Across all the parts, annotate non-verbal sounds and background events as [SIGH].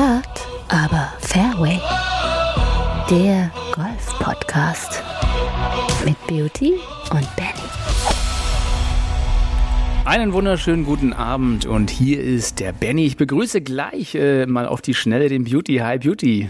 Hard, aber Fairway. Der Golf-Podcast mit Beauty und Benny. Einen wunderschönen guten Abend und hier ist der Benny. Ich begrüße gleich äh, mal auf die Schnelle den Beauty. Hi Beauty.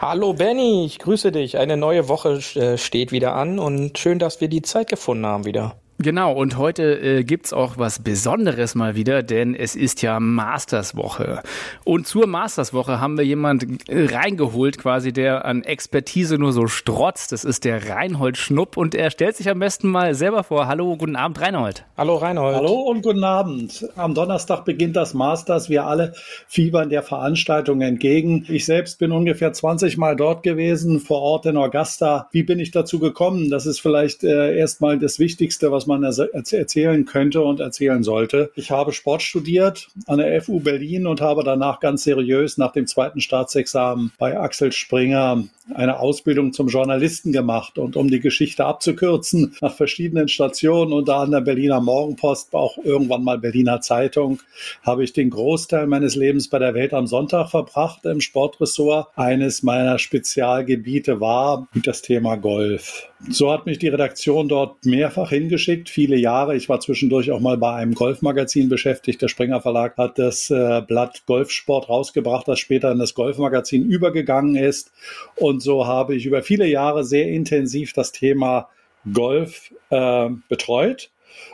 Hallo Benny, ich grüße dich. Eine neue Woche äh, steht wieder an und schön, dass wir die Zeit gefunden haben wieder. Genau, und heute äh, gibt's auch was Besonderes mal wieder, denn es ist ja Masterswoche. Und zur Masterswoche haben wir jemand äh, reingeholt, quasi, der an Expertise nur so strotzt. Das ist der Reinhold Schnupp und er stellt sich am besten mal selber vor. Hallo, guten Abend, Reinhold. Hallo, Reinhold. Hallo und guten Abend. Am Donnerstag beginnt das Masters. Wir alle fiebern der Veranstaltung entgegen. Ich selbst bin ungefähr 20 Mal dort gewesen, vor Ort in Augusta. Wie bin ich dazu gekommen? Das ist vielleicht äh, erstmal das Wichtigste, was man erzählen könnte und erzählen sollte. Ich habe Sport studiert an der FU Berlin und habe danach ganz seriös nach dem zweiten Staatsexamen bei Axel Springer eine Ausbildung zum Journalisten gemacht. Und um die Geschichte abzukürzen, nach verschiedenen Stationen, unter anderem Berliner Morgenpost, auch irgendwann mal Berliner Zeitung, habe ich den Großteil meines Lebens bei der Welt am Sonntag verbracht im Sportressort. Eines meiner Spezialgebiete war das Thema Golf. So hat mich die Redaktion dort mehrfach hingeschickt, viele Jahre. Ich war zwischendurch auch mal bei einem Golfmagazin beschäftigt. Der Springer Verlag hat das äh, Blatt Golfsport rausgebracht, das später in das Golfmagazin übergegangen ist. Und so habe ich über viele Jahre sehr intensiv das Thema Golf äh, betreut.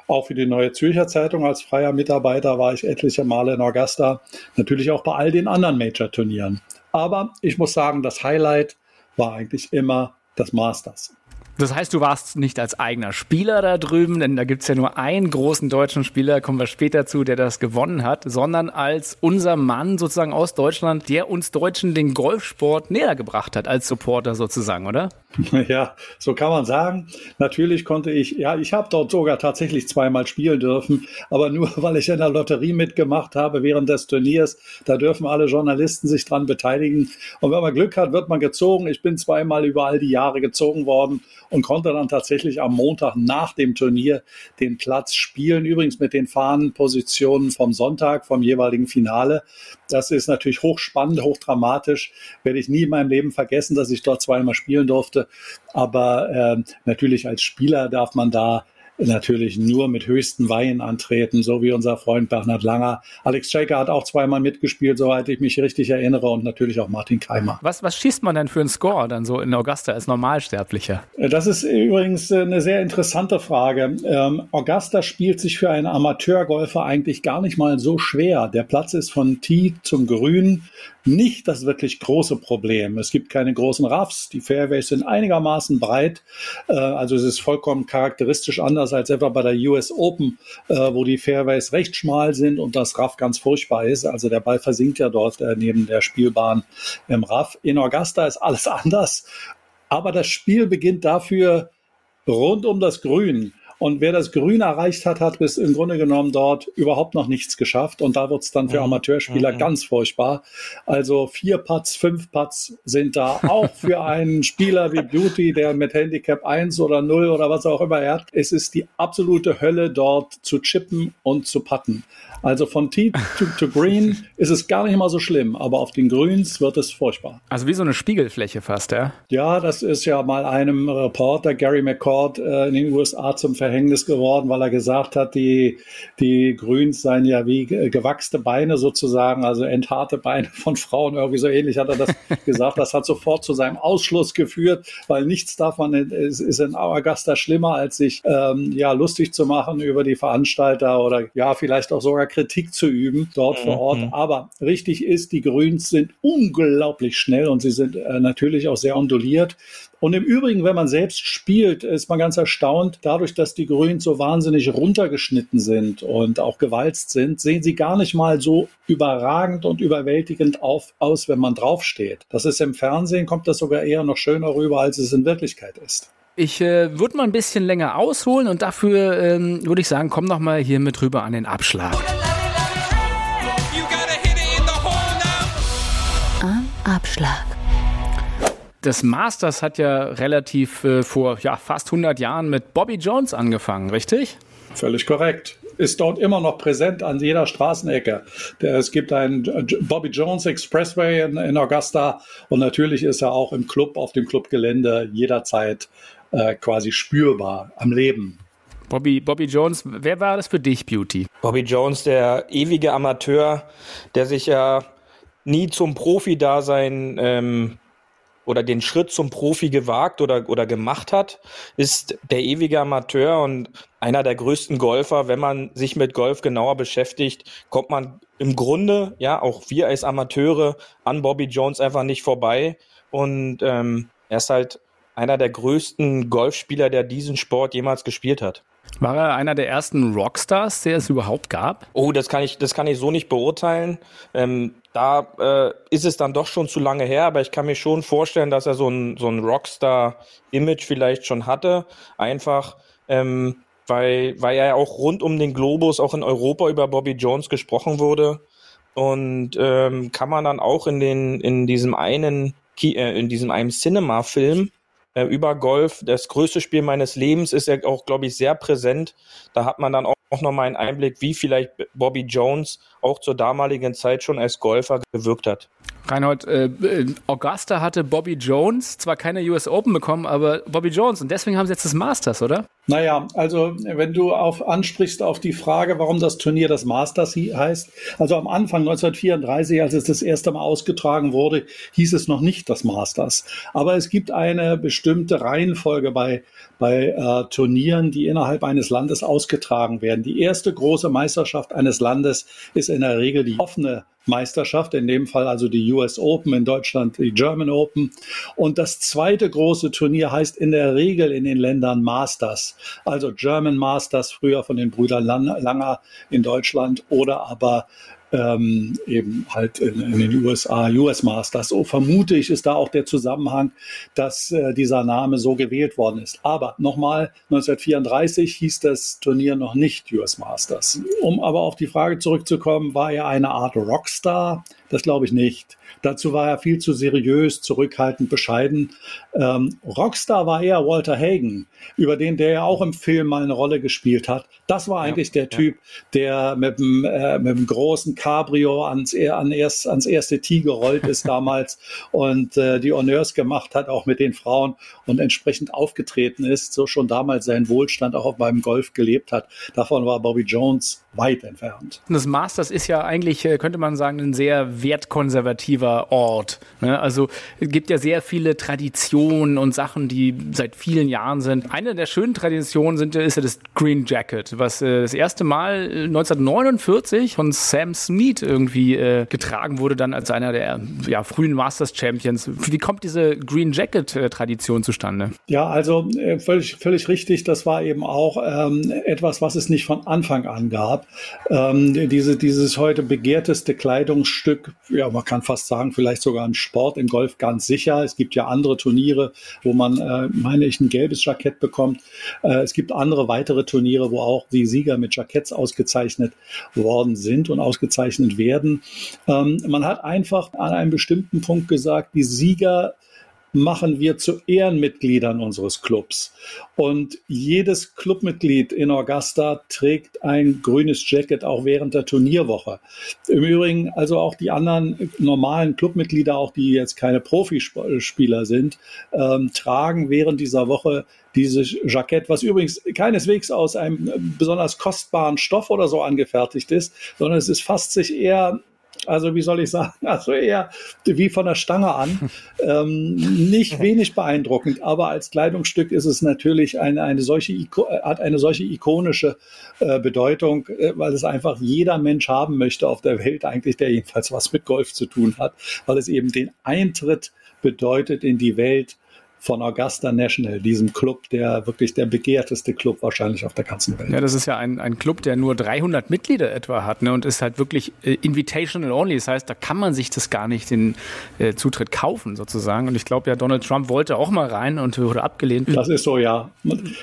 Auch für die Neue Zürcher Zeitung als freier Mitarbeiter war ich etliche Male in Augusta. Natürlich auch bei all den anderen Major-Turnieren. Aber ich muss sagen, das Highlight war eigentlich immer das Masters. Das heißt, du warst nicht als eigener Spieler da drüben, denn da gibt's ja nur einen großen deutschen Spieler, kommen wir später zu, der das gewonnen hat, sondern als unser Mann sozusagen aus Deutschland, der uns Deutschen den Golfsport näher gebracht hat, als Supporter sozusagen, oder? [LAUGHS] Ja, so kann man sagen. Natürlich konnte ich, ja, ich habe dort sogar tatsächlich zweimal spielen dürfen, aber nur [LAUGHS] weil ich in der Lotterie mitgemacht habe während des Turniers. Da dürfen alle Journalisten sich dran beteiligen. Und wenn man Glück hat, wird man gezogen. Ich bin zweimal über all die Jahre gezogen worden und konnte dann tatsächlich am Montag nach dem Turnier den Platz spielen. Übrigens mit den Fahnenpositionen vom Sonntag, vom jeweiligen Finale. Das ist natürlich hochspannend, hochdramatisch. Werde ich nie in meinem Leben vergessen, dass ich dort zweimal spielen durfte. Aber äh, natürlich als Spieler darf man da natürlich nur mit höchsten Weihen antreten, so wie unser Freund Bernhard Langer. Alex Shaker hat auch zweimal mitgespielt, soweit ich mich richtig erinnere, und natürlich auch Martin Keimer. Was, was schießt man denn für einen Score dann so in Augusta als Normalsterblicher? Äh, das ist übrigens äh, eine sehr interessante Frage. Ähm, Augusta spielt sich für einen Amateurgolfer eigentlich gar nicht mal so schwer. Der Platz ist von Tee zum Grün nicht das wirklich große Problem. Es gibt keine großen Raffs, die Fairways sind einigermaßen breit, äh, also es ist vollkommen charakteristisch anders als etwa bei der US Open, äh, wo die Fairways recht schmal sind und das Raff ganz furchtbar ist. Also der Ball versinkt ja dort äh, neben der Spielbahn im Raff. In Augusta ist alles [LAUGHS] anders, aber das Spiel beginnt dafür rund um das Grün. Und wer das Grün erreicht hat, hat bis im Grunde genommen dort überhaupt noch nichts geschafft. Und da wird es dann für. Amateurspieler mhm. ganz furchtbar. Also vier Putts, fünf Putts sind da auch für einen Spieler wie Beauty, der mit Handicap 1 oder 0 oder was auch immer er hat. Es ist die absolute Hölle, dort zu chippen und zu putten. Also von Tee to, to Green [LAUGHS] ist es gar nicht mal so schlimm, aber auf den Grüns wird es furchtbar. Also wie so eine Spiegelfläche fast, ja? Ja, das ist ja mal einem Reporter, Gary McCord, äh, in den USA zum Verhängnis geworden, weil er gesagt hat, die, die Grüns seien ja wie gewachste Beine sozusagen, also entharte Beine von Frauen, irgendwie so ähnlich hat er das [LAUGHS] gesagt. Das hat sofort zu seinem Ausschluss geführt, weil nichts davon ist, ist in Augusta schlimmer, als sich ähm, ja lustig zu machen über die Veranstalter oder ja vielleicht auch sogar Kritik zu üben dort mhm. vor Ort. Mhm. Aber richtig ist, die Grüns sind unglaublich schnell und sie sind äh, natürlich auch sehr onduliert. Und im Übrigen, wenn man selbst spielt, ist man ganz erstaunt, dadurch, dass die Grüns so wahnsinnig runtergeschnitten sind und auch gewalzt sind, sehen sie gar nicht mal so überragend und überwältigend auf, aus, wenn man draufsteht. Das ist im Fernsehen, kommt das sogar eher noch schöner rüber, als es in Wirklichkeit ist. Ich äh, würde mal ein bisschen länger ausholen und dafür ähm, würde ich sagen, komm noch mal hier mit rüber an den Abschlag. Am Abschlag. Das Masters hat ja relativ äh, vor ja, fast 100 Jahren mit Bobby Jones angefangen, richtig? Völlig korrekt. ist dort immer noch präsent an jeder Straßenecke. Es gibt einen Bobby Jones Expressway in, in Augusta und natürlich ist er auch im Club, auf dem Clubgelände jederzeit äh, quasi spürbar am Leben. Bobby, Bobby Jones, wer war das für dich, Beauty? Bobby Jones, der ewige Amateur, der sich ja nie zum Profi-Dasein ähm, oder den Schritt zum Profi gewagt oder, oder gemacht hat, ist der ewige Amateur und einer der größten Golfer. Wenn man sich mit Golf genauer beschäftigt, kommt man im Grunde, ja, auch wir als Amateure an Bobby Jones einfach nicht vorbei. Und ähm, er ist halt einer der größten Golfspieler, der diesen Sport jemals gespielt hat. War er einer der ersten Rockstars, der es überhaupt gab? Oh, das kann ich, das kann ich so nicht beurteilen. Ähm, da äh, ist es dann doch schon zu lange her, aber ich kann mir schon vorstellen, dass er so ein, so ein Rockstar-Image vielleicht schon hatte. Einfach, ähm, weil, weil ja auch rund um den Globus, auch in Europa über Bobby Jones gesprochen wurde. Und ähm, kann man dann auch in den in diesem einen äh, in diesem einen Cinema-Film äh, über Golf. Das größte Spiel meines Lebens ist ja auch, glaube ich, sehr präsent. Da hat man dann auch, auch nochmal einen Einblick, wie vielleicht Bobby Jones auch zur damaligen Zeit schon als Golfer gewirkt hat. Reinhold, äh, Augusta hatte Bobby Jones zwar keine US Open bekommen, aber Bobby Jones und deswegen haben sie jetzt das Masters, oder? Naja, also wenn du auf, ansprichst auf die Frage, warum das Turnier das Masters heißt, also am Anfang 1934, als es das erste Mal ausgetragen wurde, hieß es noch nicht das Masters. Aber es gibt eine bestimmte Reihenfolge bei, bei äh, Turnieren, die innerhalb eines Landes ausgetragen werden. Die erste große Meisterschaft eines Landes ist in der Regel die offene Meisterschaft, in dem Fall also die US Open, in Deutschland die German Open. Und das zweite große Turnier heißt in der Regel in den Ländern Masters, also German Masters, früher von den Brüdern Langer in Deutschland oder aber ähm, eben halt in, in, den USA US Masters. So vermute ich, ist da auch der Zusammenhang, dass äh, dieser Name so gewählt worden ist. Aber nochmal, 1934 hieß das Turnier noch nicht US Masters. Um aber auf die Frage zurückzukommen, war er eine Art Rockstar? Das glaube ich nicht. Dazu war er viel zu seriös, zurückhaltend, bescheiden. Ähm, Rockstar war eher Walter Hagen, über den der ja auch im Film mal eine Rolle gespielt hat. Das war eigentlich ja, der Typ, der mit dem, äh, mit dem großen Cabrio ans, an erst, ans erste Tee gerollt ist [LAUGHS] damals und äh, die Honneurs gemacht hat, auch mit den Frauen und entsprechend aufgetreten ist, so schon damals seinen Wohlstand auch beim Golf gelebt hat. Davon war Bobby Jones weit entfernt. Das Masters ist ja eigentlich, äh, könnte man sagen, ein sehr wertkonservativer Ort. Ne? Also es gibt ja sehr viele Traditionen und Sachen, die seit vielen Jahren sind. Eine der schönen Traditionen sind, ist ja das Green Jacket, was äh, das erste Mal 1949 äh, von Sam Smead irgendwie äh, getragen wurde, dann als einer der ja, frühen Masters Champions. Wie kommt diese Green Jacket Tradition zustande? Ja, also völlig, völlig richtig. Das war eben auch ähm, etwas, was es nicht von Anfang an gab. Ähm, diese, dieses heute begehrteste Kleidungsstück, ja, man kann fast sagen, vielleicht sogar ein Sport im Golf ganz sicher. Es gibt ja andere Turniere, wo man, äh, meine ich, ein gelbes Jackett bekommt. Äh, es gibt andere weitere Turniere, wo auch die Sieger mit Jacketts ausgezeichnet worden sind und ausgezeichnet werden. Ähm, man hat einfach an einem bestimmten Punkt gesagt, die Sieger machen wir zu Ehrenmitgliedern unseres Clubs. Und jedes Clubmitglied in Augusta trägt ein grünes Jacket auch während der Turnierwoche. Im Übrigen also auch die anderen normalen Clubmitglieder, auch die jetzt keine Profispieler sind, ähm, tragen während dieser Woche dieses Jackett, was übrigens keineswegs aus einem besonders kostbaren Stoff oder so angefertigt ist, sondern es ist fast sich eher also wie soll ich sagen, [LAUGHS] also eher wie von der Stange an. [LAUGHS] ähm, nicht wenig beeindruckend, aber als Kleidungsstück ist es natürlich eine, eine solche, hat eine solche ikonische äh, Bedeutung, äh, weil es einfach jeder Mensch haben möchte auf der Welt eigentlich, der jedenfalls was mit Golf zu tun hat, weil es eben den Eintritt bedeutet in die Welt von Augusta National, diesem Club, der wirklich der begehrteste Club wahrscheinlich auf der ganzen Welt. Ja, das ist ja ein, ein Club, der nur 300 Mitglieder etwa hat ne, und ist halt wirklich äh, invitational only. Das heißt, da kann man sich das gar nicht den äh, Zutritt kaufen sozusagen. Und ich glaube ja, Donald Trump wollte auch mal rein und wurde abgelehnt. Das ist so, ja.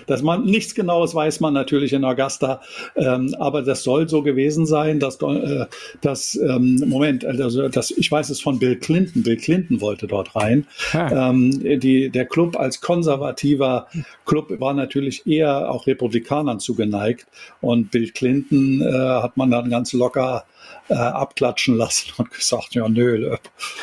Dass man nichts Genaues weiß man natürlich in Augusta, ähm, aber das soll so gewesen sein, dass, äh, dass ähm, Moment, also das, ich weiß es von Bill Clinton. Bill Clinton wollte dort rein. Ah. Ähm, die, der Club als konservativer Club war natürlich eher auch Republikanern zugeneigt. Und Bill Clinton äh, hat man dann ganz locker äh, abklatschen lassen und gesagt, ja, nö,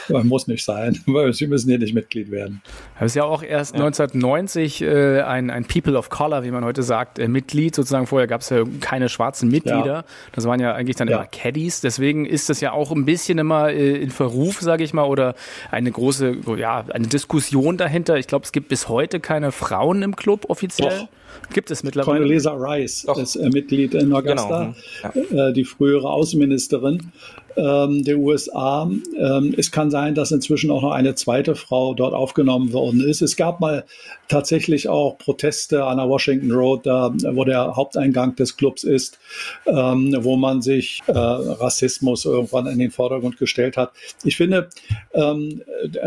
äh, muss nicht sein. [LAUGHS] Sie müssen hier nicht Mitglied werden. Das ist ja auch erst ja. 1990 äh, ein, ein People of Color, wie man heute sagt, äh, Mitglied. Sozusagen vorher gab es ja keine schwarzen Mitglieder. Ja. Das waren ja eigentlich dann ja. immer Caddies. Deswegen ist das ja auch ein bisschen immer äh, in Verruf, sage ich mal, oder eine große, ja, eine Diskussion dahinter. Ich glaube, es gibt bis heute keine Frauen im Club offiziell. Doch. Gibt es mittlerweile? Condoleezza Rice Doch. ist äh, Mitglied in Augusta, genau. ja. äh, die frühere Außenministerin ähm, der USA. Ähm, es kann sein, dass inzwischen auch noch eine zweite Frau dort aufgenommen worden ist. Es gab mal tatsächlich auch Proteste an der Washington Road, da, wo der Haupteingang des Clubs ist, ähm, wo man sich äh, Rassismus irgendwann in den Vordergrund gestellt hat. Ich finde, ähm,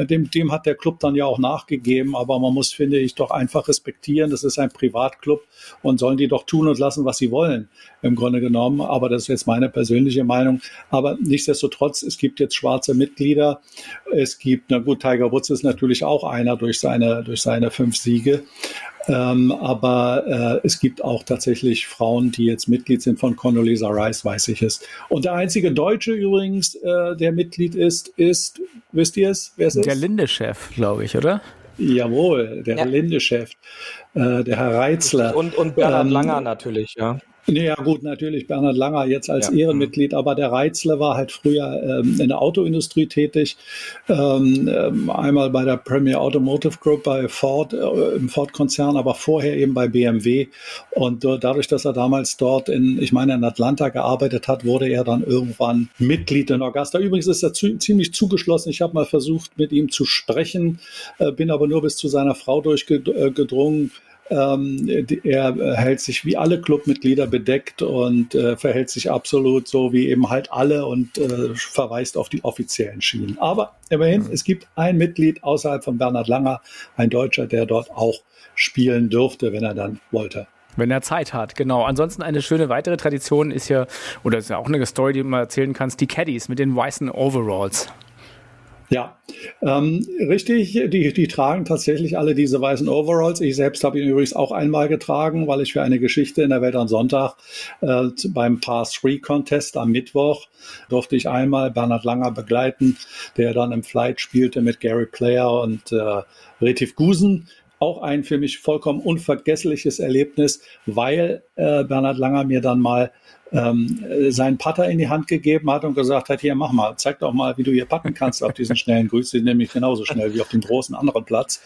dem, dem hat der Club dann ja auch nachgegeben, aber man muss, finde ich, doch einfach respektieren, das ist ein Privatclub und sollen die doch tun und lassen, was sie wollen, im Grunde genommen. Aber das ist jetzt meine persönliche Meinung. Aber nichtsdestotrotz, es gibt jetzt schwarze Mitglieder. Es gibt, na gut, Tiger Woods ist natürlich auch einer durch seine, durch seine fünf Siege. Ähm, aber äh, es gibt auch tatsächlich Frauen, die jetzt Mitglied sind von Condoleezza Rice, weiß ich es. Und der einzige Deutsche übrigens, äh, der Mitglied ist, ist, wisst ihr es? Wer es ist? Der Linde-Chef, glaube ich, oder? Jawohl, der ja. Linde-Chef, äh, der Herr Reitzler. Und, und Bernhard ähm, Langer natürlich, ja. Ja gut, natürlich Bernhard Langer jetzt als ja. Ehrenmitglied, aber der Reitzle war halt früher ähm, in der Autoindustrie tätig. Ähm, ähm, einmal bei der Premier Automotive Group bei Ford, äh, im Ford-Konzern, aber vorher eben bei BMW. Und äh, dadurch, dass er damals dort in, ich meine, in Atlanta gearbeitet hat, wurde er dann irgendwann Mitglied in Augusta. Übrigens ist er zu, ziemlich zugeschlossen. Ich habe mal versucht, mit ihm zu sprechen, äh, bin aber nur bis zu seiner Frau durchgedrungen. Äh, ähm, er hält sich wie alle Clubmitglieder bedeckt und äh, verhält sich absolut so wie eben halt alle und äh, verweist auf die offiziellen Schienen. Aber immerhin, mhm. es gibt ein Mitglied außerhalb von Bernhard Langer, ein Deutscher, der dort auch spielen dürfte, wenn er dann wollte. Wenn er Zeit hat, genau. Ansonsten eine schöne weitere Tradition ist ja, oder ist ja auch eine Story, die mal erzählen kannst, die Caddies mit den weißen Overalls. Ja, ähm, richtig. Die, die tragen tatsächlich alle diese weißen Overalls. Ich selbst habe ihn übrigens auch einmal getragen, weil ich für eine Geschichte in der Welt am Sonntag äh, beim Par 3 Contest am Mittwoch durfte ich einmal Bernhard Langer begleiten, der dann im Flight spielte mit Gary Player und äh, Retif Gusen auch ein für mich vollkommen unvergessliches Erlebnis, weil äh, Bernhard Langer mir dann mal ähm, seinen Putter in die Hand gegeben hat und gesagt hat, hier mach mal, zeig doch mal, wie du hier putten kannst auf diesen schnellen Grüß, die sind nämlich genauso schnell wie auf dem großen anderen Platz.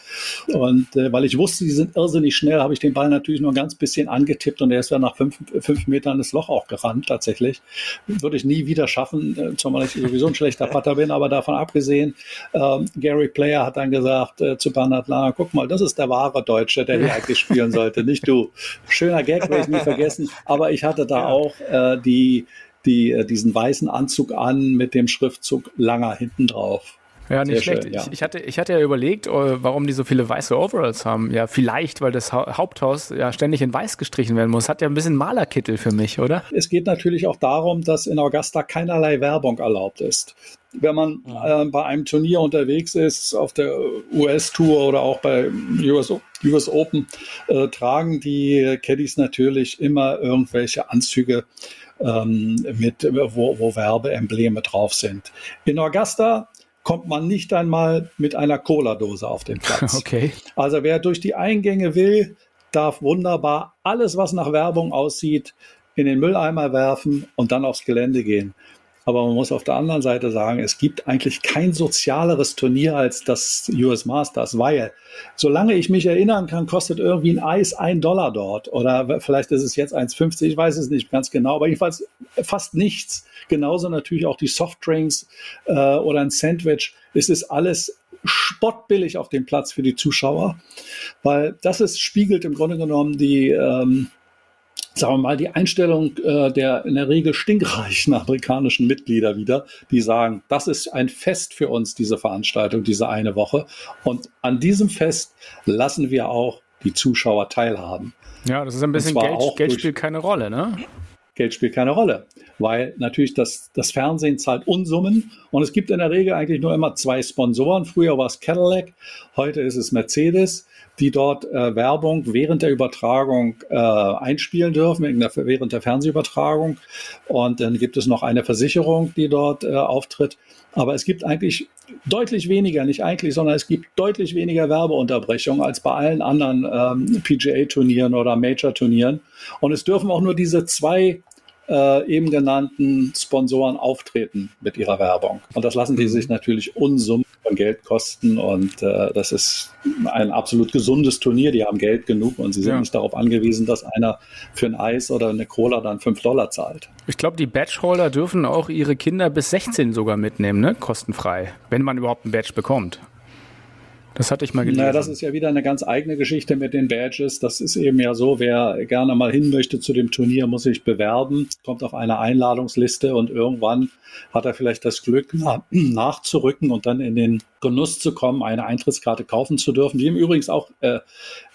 Und äh, weil ich wusste, die sind irrsinnig schnell, habe ich den Ball natürlich nur ein ganz bisschen angetippt und er ist dann nach fünf, fünf Metern das Loch auch gerannt, tatsächlich. Würde ich nie wieder schaffen, äh, zumal ich sowieso ein schlechter Putter bin, aber davon abgesehen, äh, Gary Player hat dann gesagt äh, zu Bernhard Langer, guck mal, das ist der wahre Deutsche, der hier [LAUGHS] eigentlich spielen sollte, nicht du. Schöner Gag, werde ich nie vergessen, aber ich hatte da ja. auch äh, die, die, äh, diesen weißen Anzug an mit dem Schriftzug Langer hinten drauf. Ja, nicht Sehr schlecht. Schön, ja. Ich, ich, hatte, ich hatte ja überlegt, äh, warum die so viele weiße Overalls haben. Ja, vielleicht, weil das Haupthaus ja ständig in weiß gestrichen werden muss. Hat ja ein bisschen Malerkittel für mich, oder? Es geht natürlich auch darum, dass in Augusta keinerlei Werbung erlaubt ist. Wenn man äh, bei einem Turnier unterwegs ist, auf der US-Tour oder auch bei US, US Open, äh, tragen die Caddies natürlich immer irgendwelche Anzüge ähm, mit, wo, wo Werbeembleme drauf sind. In Augusta kommt man nicht einmal mit einer Cola-Dose auf den Platz. [LAUGHS] Okay. Also wer durch die Eingänge will, darf wunderbar alles, was nach Werbung aussieht, in den Mülleimer werfen und dann aufs Gelände gehen. Aber man muss auf der anderen Seite sagen, es gibt eigentlich kein sozialeres Turnier als das US Masters, weil solange ich mich erinnern kann, kostet irgendwie ein Eis ein Dollar dort oder vielleicht ist es jetzt 1,50, ich weiß es nicht ganz genau, aber jedenfalls fast nichts. Genauso natürlich auch die Softdrinks äh, oder ein Sandwich. Es ist alles spottbillig auf dem Platz für die Zuschauer, weil das ist, spiegelt im Grunde genommen die, ähm, sagen wir mal, die Einstellung äh, der in der Regel stinkreichen amerikanischen Mitglieder wieder, die sagen, das ist ein Fest für uns, diese Veranstaltung, diese eine Woche. Und an diesem Fest lassen wir auch die Zuschauer teilhaben. Ja, das ist ein bisschen Geld, Geld spielt keine Rolle, ne? Geld spielt keine Rolle, weil natürlich das, das Fernsehen zahlt Unsummen und es gibt in der Regel eigentlich nur immer zwei Sponsoren. Früher war es Cadillac, heute ist es Mercedes, die dort äh, Werbung während der Übertragung äh, einspielen dürfen, während der Fernsehübertragung. Und dann gibt es noch eine Versicherung, die dort äh, auftritt. Aber es gibt eigentlich deutlich weniger, nicht eigentlich, sondern es gibt deutlich weniger Werbeunterbrechungen als bei allen anderen ähm, PGA-Turnieren oder Major-Turnieren. Und es dürfen auch nur diese zwei äh, eben genannten Sponsoren auftreten mit ihrer Werbung. Und das lassen die sich natürlich Unsummen von Geld kosten. Und äh, das ist ein absolut gesundes Turnier. Die haben Geld genug und sie sind ja. nicht darauf angewiesen, dass einer für ein Eis oder eine Cola dann 5 Dollar zahlt. Ich glaube, die Badgeholder dürfen auch ihre Kinder bis 16 sogar mitnehmen, ne? kostenfrei, wenn man überhaupt ein Badge bekommt. Das hatte ich mal gelesen. Naja, das ist ja wieder eine ganz eigene Geschichte mit den Badges. Das ist eben ja so, wer gerne mal hin möchte zu dem Turnier, muss sich bewerben, kommt auf eine Einladungsliste und irgendwann hat er vielleicht das Glück, [CLEARS THROAT] nachzurücken und dann in den Genuss zu kommen, eine Eintrittskarte kaufen zu dürfen, die im Übrigen auch äh,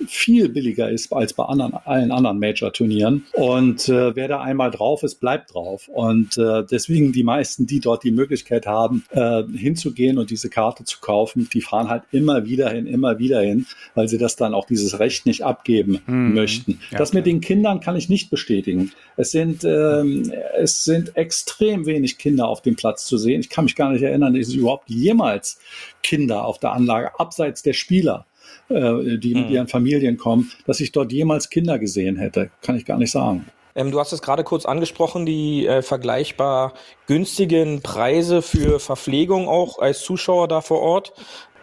viel billiger ist als bei anderen, allen anderen Major-Turnieren. Und äh, wer da einmal drauf ist, bleibt drauf. Und äh, deswegen die meisten, die dort die Möglichkeit haben, äh, hinzugehen und diese Karte zu kaufen, die fahren halt immer wieder hin, immer wieder hin, weil sie das dann auch dieses Recht nicht abgeben mhm. möchten. Ja, das mit den Kindern kann ich nicht bestätigen. Es sind, ähm, es sind extrem wenig Kinder auf dem Platz zu sehen. Ich kann mich gar nicht erinnern, dass ich überhaupt jemals Kinder auf der Anlage, abseits der Spieler, äh, die mit mhm. ihren Familien kommen, dass ich dort jemals Kinder gesehen hätte. Kann ich gar nicht sagen. Ähm, du hast es gerade kurz angesprochen, die äh, vergleichbar günstigen Preise für Verpflegung auch als Zuschauer da vor Ort.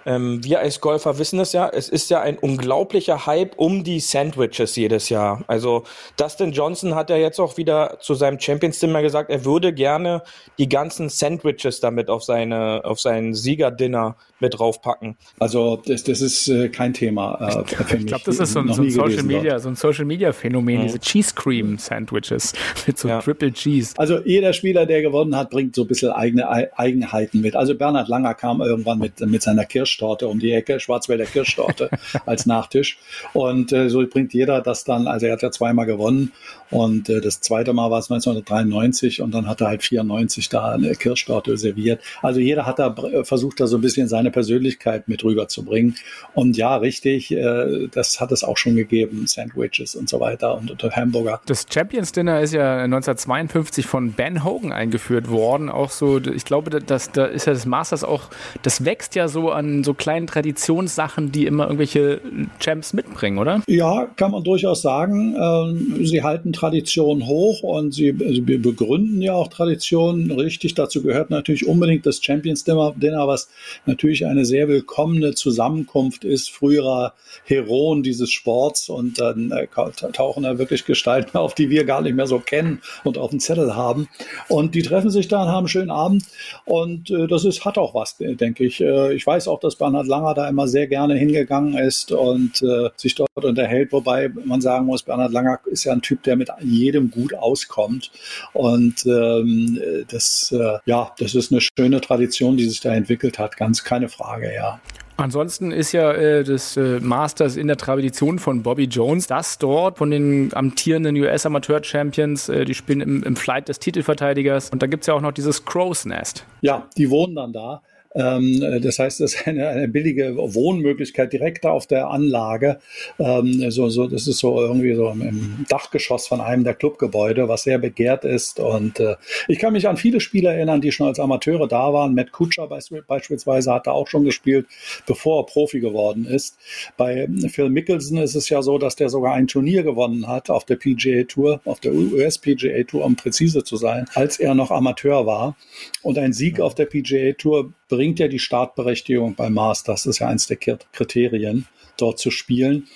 Ähm, wir als Golfer wissen es ja, es ist ja ein unglaublicher Hype um die Sandwiches jedes Jahr. Also Dustin Johnson hat ja jetzt auch wieder zu seinem Champions Dinner gesagt, er würde gerne die ganzen Sandwiches damit auf seine auf sein Siegerdinner mit draufpacken. Also das, das ist äh, kein Thema. Äh, ich glaube, das ist so ein, so ein Social Media, so ein Social Media Phänomen, mhm. diese Cheese Cream Sandwiches [LAUGHS] mit so ja. Triple Cheese. Also jeder Spieler, der gewonnen hat, bringt so ein bisschen eigene Eigenheiten mit. Also Bernhard Langer kam irgendwann mit mit seiner Kirschtorte um die Ecke, Schwarzwälder Kirschtorte [LAUGHS] als Nachtisch und äh, so bringt jeder das dann. Also er hat ja zweimal gewonnen und äh, das zweite Mal war es 1993 und dann hat er halt 94 da eine Kirschtorte serviert. Also jeder hat da versucht, da so ein bisschen seine Persönlichkeit mit rüberzubringen. Und ja, richtig, äh, das hat es auch schon gegeben, Sandwiches und so weiter und, und Hamburger. Das Champions Dinner ist ja 1952 von Ben Hogan eingeführt worden. Auch so, ich glaube, das, da ist ja das Masters auch, das wächst ja so an so kleinen Traditionssachen, die immer irgendwelche Champs mitbringen, oder? Ja, kann man durchaus sagen. Ähm, sie halten Tradition hoch und sie, sie begründen ja auch Traditionen richtig. Dazu gehört natürlich unbedingt das Champions Dinner, was natürlich eine sehr willkommene Zusammenkunft ist früherer Heroen dieses Sports und dann äh, tauchen da wirklich Gestalten auf, die wir gar nicht mehr so kennen und auf dem Zettel haben. Und die treffen sich da und haben einen schönen Abend und äh, das ist, hat auch was, denke ich. Äh, ich weiß auch, dass Bernhard Langer da immer sehr gerne hingegangen ist und äh, sich dort unterhält, wobei man sagen muss, Bernhard Langer ist ja ein Typ, der mit jedem gut auskommt. Und ähm, das, äh, ja, das ist eine schöne Tradition, die sich da entwickelt hat, ganz keine Frage, ja. Ansonsten ist ja äh, das äh, Masters in der Tradition von Bobby Jones, das dort von den amtierenden US-Amateur-Champions, äh, die spielen im, im Flight des Titelverteidigers. Und da gibt es ja auch noch dieses Crow's Nest. Ja, die wohnen dann da. Ähm, das heißt, das ist eine, eine, billige Wohnmöglichkeit direkt auf der Anlage. Ähm, so, so, das ist so irgendwie so im Dachgeschoss von einem der Clubgebäude, was sehr begehrt ist. Und äh, ich kann mich an viele Spieler erinnern, die schon als Amateure da waren. Matt Kutscher beispielsweise hat da auch schon gespielt, bevor er Profi geworden ist. Bei Phil Mickelson ist es ja so, dass der sogar ein Turnier gewonnen hat auf der PGA Tour, auf der US PGA Tour, um präzise zu sein, als er noch Amateur war. Und ein Sieg auf der PGA Tour bringt ja die Startberechtigung beim Masters. Das ist ja eins der Kriterien, dort zu spielen.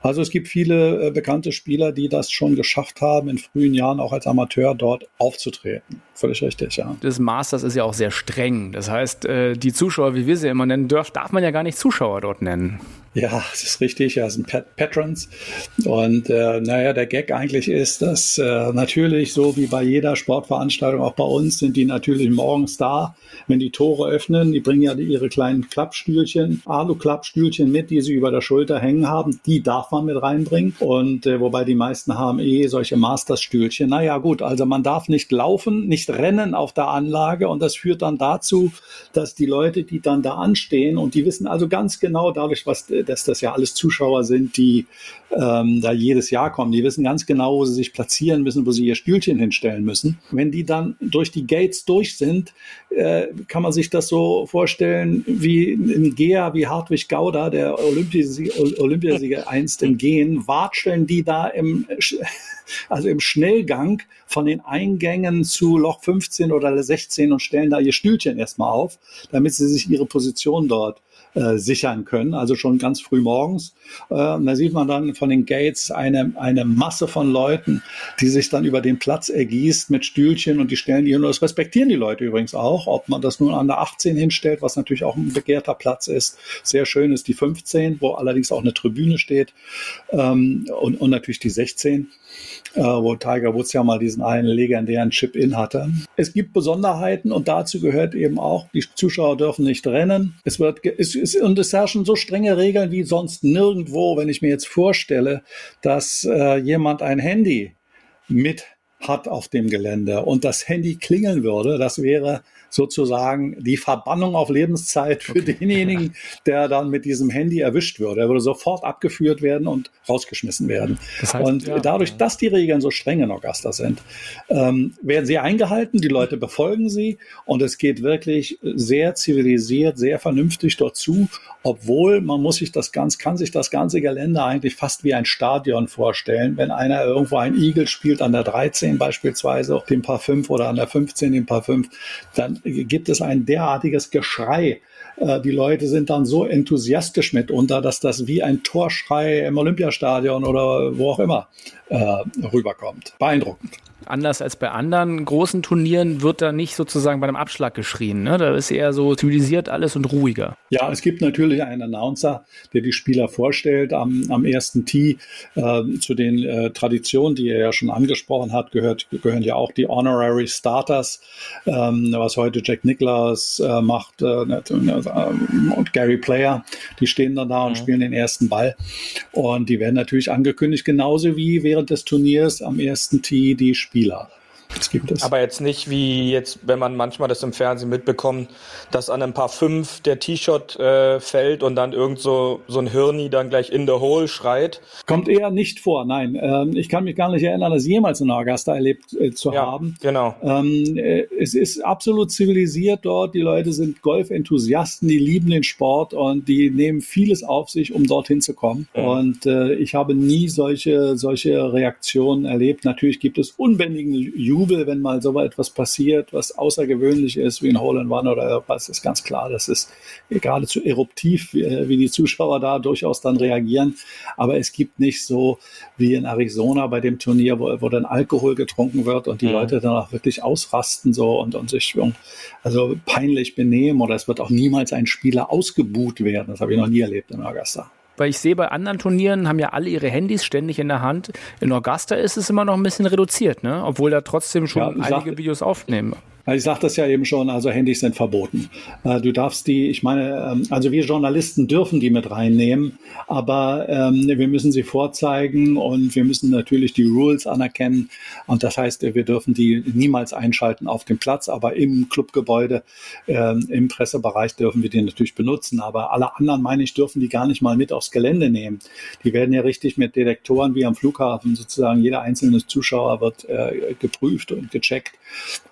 Also es gibt viele äh, bekannte Spieler, die das schon geschafft haben, in frühen Jahren auch als Amateur dort aufzutreten. Völlig richtig, ja. Das Masters ist ja auch sehr streng. Das heißt, äh, die Zuschauer, wie wir sie immer nennen dürfen, darf man ja gar nicht Zuschauer dort nennen. Ja, das ist richtig. Ja, das sind Pat Patrons. Und äh, naja, der Gag eigentlich ist, dass äh, natürlich, so wie bei jeder Sportveranstaltung, auch bei uns, sind die natürlich morgens da, wenn die Tore öffnen. Die bringen ja ihre kleinen Klappstühlchen, Alu-Klappstühlchen mit, die sie über der Schulter hängen haben. Die darf man mit reinbringen. Und äh, wobei die meisten haben eh solche Masters-Stühlchen. Naja, gut, also man darf nicht laufen, nicht rennen auf der Anlage. Und das führt dann dazu, dass die Leute, die dann da anstehen und die wissen also ganz genau dadurch, was dass das ja alles Zuschauer sind, die ähm, da jedes Jahr kommen. Die wissen ganz genau, wo sie sich platzieren müssen, wo sie ihr Stühlchen hinstellen müssen. Wenn die dann durch die Gates durch sind, äh, kann man sich das so vorstellen wie Gea, wie Hartwig Gauda, der Olympiasieger, Olympiasieger [LAUGHS] einst im Gehen, watscheln die da im, [LAUGHS] also im Schnellgang von den Eingängen zu Loch 15 oder 16 und stellen da ihr Stühlchen erstmal auf, damit sie sich ihre Position dort äh, sichern können, also schon ganz früh morgens. Äh, da sieht man dann von den Gates eine, eine Masse von Leuten, die sich dann über den Platz ergießt mit Stühlchen und die stellen die, und das respektieren die Leute übrigens auch, ob man das nun an der 18 hinstellt, was natürlich auch ein begehrter Platz ist. Sehr schön ist die 15, wo allerdings auch eine Tribüne steht ähm, und, und natürlich die 16 äh, wo Tiger Woods ja mal diesen einen legendären Chip-In hatte. Es gibt Besonderheiten und dazu gehört eben auch, die Zuschauer dürfen nicht rennen. Es wird, es, und es herrschen so strenge Regeln wie sonst nirgendwo, wenn ich mir jetzt vorstelle, dass äh, jemand ein Handy mit hat auf dem Gelände und das Handy klingeln würde, das wäre sozusagen die Verbannung auf Lebenszeit für okay. denjenigen, der dann mit diesem Handy erwischt würde. Er würde sofort abgeführt werden und rausgeschmissen werden. Das heißt, und ja, dadurch, dass die Regeln so streng in Augusta sind, ähm, werden sie eingehalten, die Leute befolgen sie und es geht wirklich sehr zivilisiert, sehr vernünftig dort zu, obwohl man muss sich das ganz, kann sich das ganze Gelände eigentlich fast wie ein Stadion vorstellen. Wenn einer irgendwo ein Igel spielt an der 13 beispielsweise, dem Paar 5 oder an der 15 dem Paar 5, dann gibt es ein derartiges Geschrei. Äh, die Leute sind dann so enthusiastisch mitunter, dass das wie ein Torschrei im Olympiastadion oder wo auch immer äh, rüberkommt. Beeindruckend anders als bei anderen großen Turnieren wird da nicht sozusagen bei einem Abschlag geschrien. Ne? Da ist eher so zivilisiert alles und ruhiger. Ja, es gibt natürlich einen Announcer, der die Spieler vorstellt am, am ersten Tee. Äh, zu den äh, Traditionen, die er ja schon angesprochen hat, gehört, gehören ja auch die Honorary Starters, ähm, was heute Jack Nicklaus äh, macht äh, und Gary Player. Die stehen dann da und mhm. spielen den ersten Ball. Und die werden natürlich angekündigt, genauso wie während des Turniers am ersten Tee die Spieler Spieler. Das gibt es. Aber jetzt nicht wie jetzt, wenn man manchmal das im Fernsehen mitbekommt, dass an ein paar fünf der T-Shirt äh, fällt und dann irgend so, so ein Hirni dann gleich in the hole schreit. Kommt eher nicht vor, nein. Ähm, ich kann mich gar nicht erinnern, das jemals in Augusta erlebt äh, zu ja, haben. Genau. Ähm, äh, es ist absolut zivilisiert dort. Die Leute sind Golfenthusiasten, die lieben den Sport und die nehmen vieles auf sich, um dorthin zu kommen. Mhm. Und äh, ich habe nie solche, solche Reaktionen erlebt. Natürlich gibt es unbändigen Jubel Jubel, wenn mal so etwas passiert, was außergewöhnlich ist, wie ein Hole in One oder irgendwas, ist ganz klar. Das ist geradezu eruptiv, wie, wie die Zuschauer da durchaus dann reagieren. Aber es gibt nicht so wie in Arizona bei dem Turnier, wo, wo dann Alkohol getrunken wird und die mhm. Leute dann auch wirklich ausrasten so und, und sich also peinlich benehmen oder es wird auch niemals ein Spieler ausgebuht werden. Das habe ich noch nie erlebt in Augusta. Weil ich sehe, bei anderen Turnieren haben ja alle ihre Handys ständig in der Hand. In Augusta ist es immer noch ein bisschen reduziert, ne? obwohl da trotzdem schon ja, einige sag, Videos aufnehmen. Ich sagte das ja eben schon, also Handys sind verboten. Äh, du darfst die, ich meine, ähm, also wir Journalisten dürfen die mit reinnehmen, aber ähm, wir müssen sie vorzeigen und wir müssen natürlich die Rules anerkennen. Und das heißt, wir dürfen die niemals einschalten auf dem Platz, aber im Clubgebäude, ähm, im Pressebereich dürfen wir die natürlich benutzen. Aber alle anderen, meine ich, dürfen die gar nicht mal mit aufs Gelände nehmen. Die werden ja richtig mit Detektoren wie am Flughafen sozusagen. Jeder einzelne Zuschauer wird äh, geprüft und gecheckt.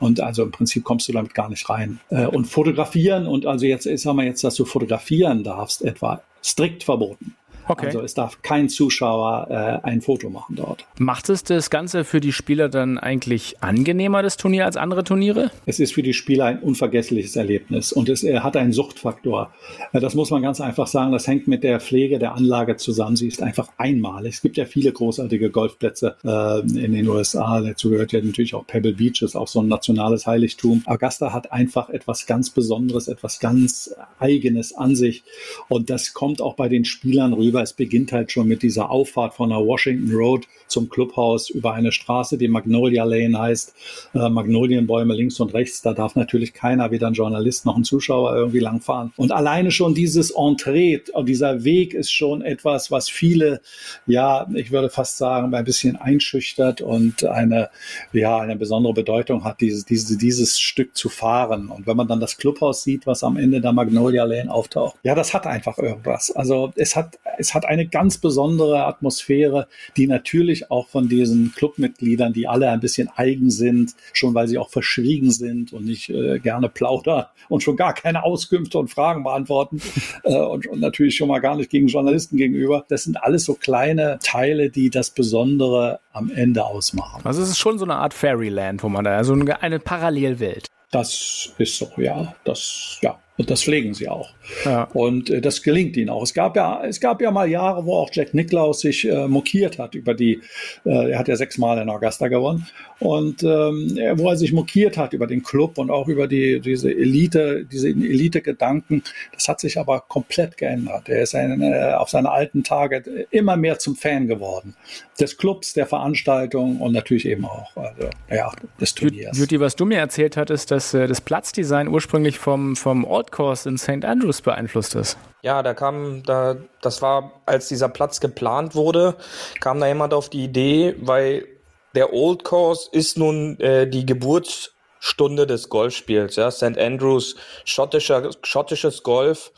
Und also im Prinzip Prinzip kommst du damit gar nicht rein. Äh, und fotografieren und also jetzt, sagen wir jetzt, dass du fotografieren darfst, etwa strikt verboten. Okay. Also es darf kein Zuschauer äh, ein Foto machen dort. Macht es das Ganze für die Spieler dann eigentlich angenehmer, das Turnier, als andere Turniere? Es ist für die Spieler ein unvergessliches Erlebnis und es äh, hat einen Suchtfaktor. Äh, das muss man ganz einfach sagen. Das hängt mit der Pflege der Anlage zusammen. Sie ist einfach einmalig. Es gibt ja viele großartige Golfplätze äh, in den USA. Dazu gehört ja natürlich auch Pebble Beach, ist auch so ein nationales Heiligtum. Augusta hat einfach etwas ganz Besonderes, etwas ganz Eigenes an sich. Und das kommt auch bei den Spielern rüber. Es beginnt halt schon mit dieser Auffahrt von der Washington Road zum Clubhaus über eine Straße, die Magnolia Lane heißt. Äh, Magnolienbäume links und rechts. Da darf natürlich keiner, weder ein Journalist noch ein Zuschauer irgendwie langfahren. Und alleine schon dieses Entree, dieser Weg ist schon etwas, was viele, ja, ich würde fast sagen, ein bisschen einschüchtert und eine, ja, eine besondere Bedeutung hat, dieses, dieses, dieses Stück zu fahren. Und wenn man dann das Clubhaus sieht, was am Ende der Magnolia Lane auftaucht, ja, das hat einfach irgendwas. Also es hat, hat eine ganz besondere Atmosphäre, die natürlich auch von diesen Clubmitgliedern, die alle ein bisschen eigen sind, schon weil sie auch verschwiegen sind und nicht äh, gerne plaudern und schon gar keine Auskünfte und Fragen beantworten [LAUGHS] äh, und, und natürlich schon mal gar nicht gegen Journalisten gegenüber. Das sind alles so kleine Teile, die das Besondere am Ende ausmachen. Also es ist schon so eine Art Fairyland, wo man da, also eine Parallelwelt. Das ist so, ja. Das, ja. Und das pflegen sie auch. Ja. Und äh, das gelingt ihnen auch. Es gab ja, es gab ja mal Jahre, wo auch Jack Nicklaus sich äh, mokiert hat über die, äh, er hat ja sechsmal in Augusta gewonnen und ähm, wo er sich mokiert hat über den Club und auch über die diese Elite, diese Elite-Gedanken. Das hat sich aber komplett geändert. Er ist ein, äh, auf seine alten Tage immer mehr zum Fan geworden des Clubs, der Veranstaltung und natürlich eben auch also, ja, des Turniers. Juti, was du mir erzählt hattest, dass äh, das Platzdesign ursprünglich vom vom Old Course in St. Andrews beeinflusst ist. Ja, da kam, da, das war, als dieser Platz geplant wurde, kam da jemand auf die Idee, weil der Old Course ist nun äh, die Geburtsstunde des Golfspiels. Ja? St. Andrews, schottischer, schottisches Golf,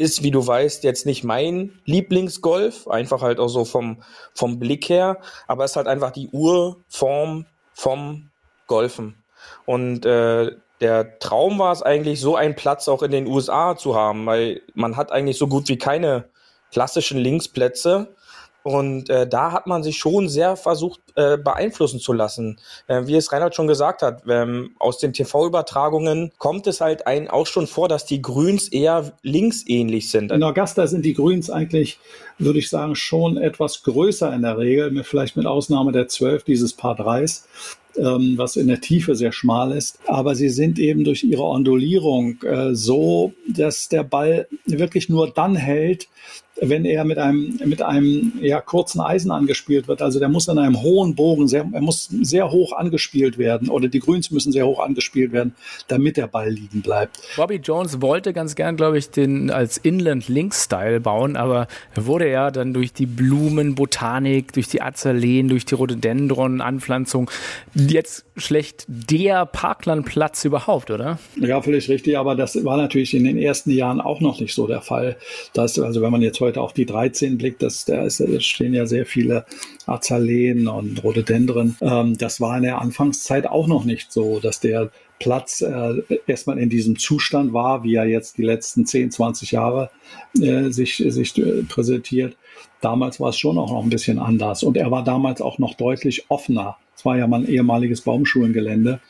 ist, wie du weißt, jetzt nicht mein Lieblingsgolf, einfach halt auch so vom, vom Blick her, aber es ist halt einfach die Urform vom Golfen. Und äh, der Traum war es eigentlich, so einen Platz auch in den USA zu haben, weil man hat eigentlich so gut wie keine klassischen Linksplätze. Und äh, da hat man sich schon sehr versucht äh, beeinflussen zu lassen. Äh, wie es Reinhard schon gesagt hat, ähm, aus den TV-Übertragungen kommt es halt ein auch schon vor, dass die Grüns eher linksähnlich sind. In Augusta sind die Grüns eigentlich, würde ich sagen, schon etwas größer in der Regel, vielleicht mit Ausnahme der zwölf dieses Paar Dreis ähm, was in der Tiefe sehr schmal ist. Aber sie sind eben durch ihre Ondulierung äh, so, dass der Ball wirklich nur dann hält, wenn er mit einem, mit einem ja, kurzen Eisen angespielt wird. Also der muss in einem hohen Bogen, sehr, er muss sehr hoch angespielt werden oder die Grüns müssen sehr hoch angespielt werden, damit der Ball liegen bleibt. Bobby Jones wollte ganz gern, glaube ich, den als Inland-Link-Style bauen, aber wurde er dann durch die Blumenbotanik, durch die Azaleen, durch die Rhododendron-Anpflanzung jetzt schlecht der Parklandplatz überhaupt, oder? Ja, völlig richtig, aber das war natürlich in den ersten Jahren auch noch nicht so der Fall. Dass, also wenn man jetzt heute auf die 13 blickt, das, da, ist, da stehen ja sehr viele Azaleen und Rhododendren. Ähm, das war in der Anfangszeit auch noch nicht so, dass der Platz äh, erstmal in diesem Zustand war, wie er jetzt die letzten 10, 20 Jahre äh, sich, sich äh, präsentiert. Damals war es schon auch noch ein bisschen anders und er war damals auch noch deutlich offener es war ja mal ein ehemaliges Baumschulengelände.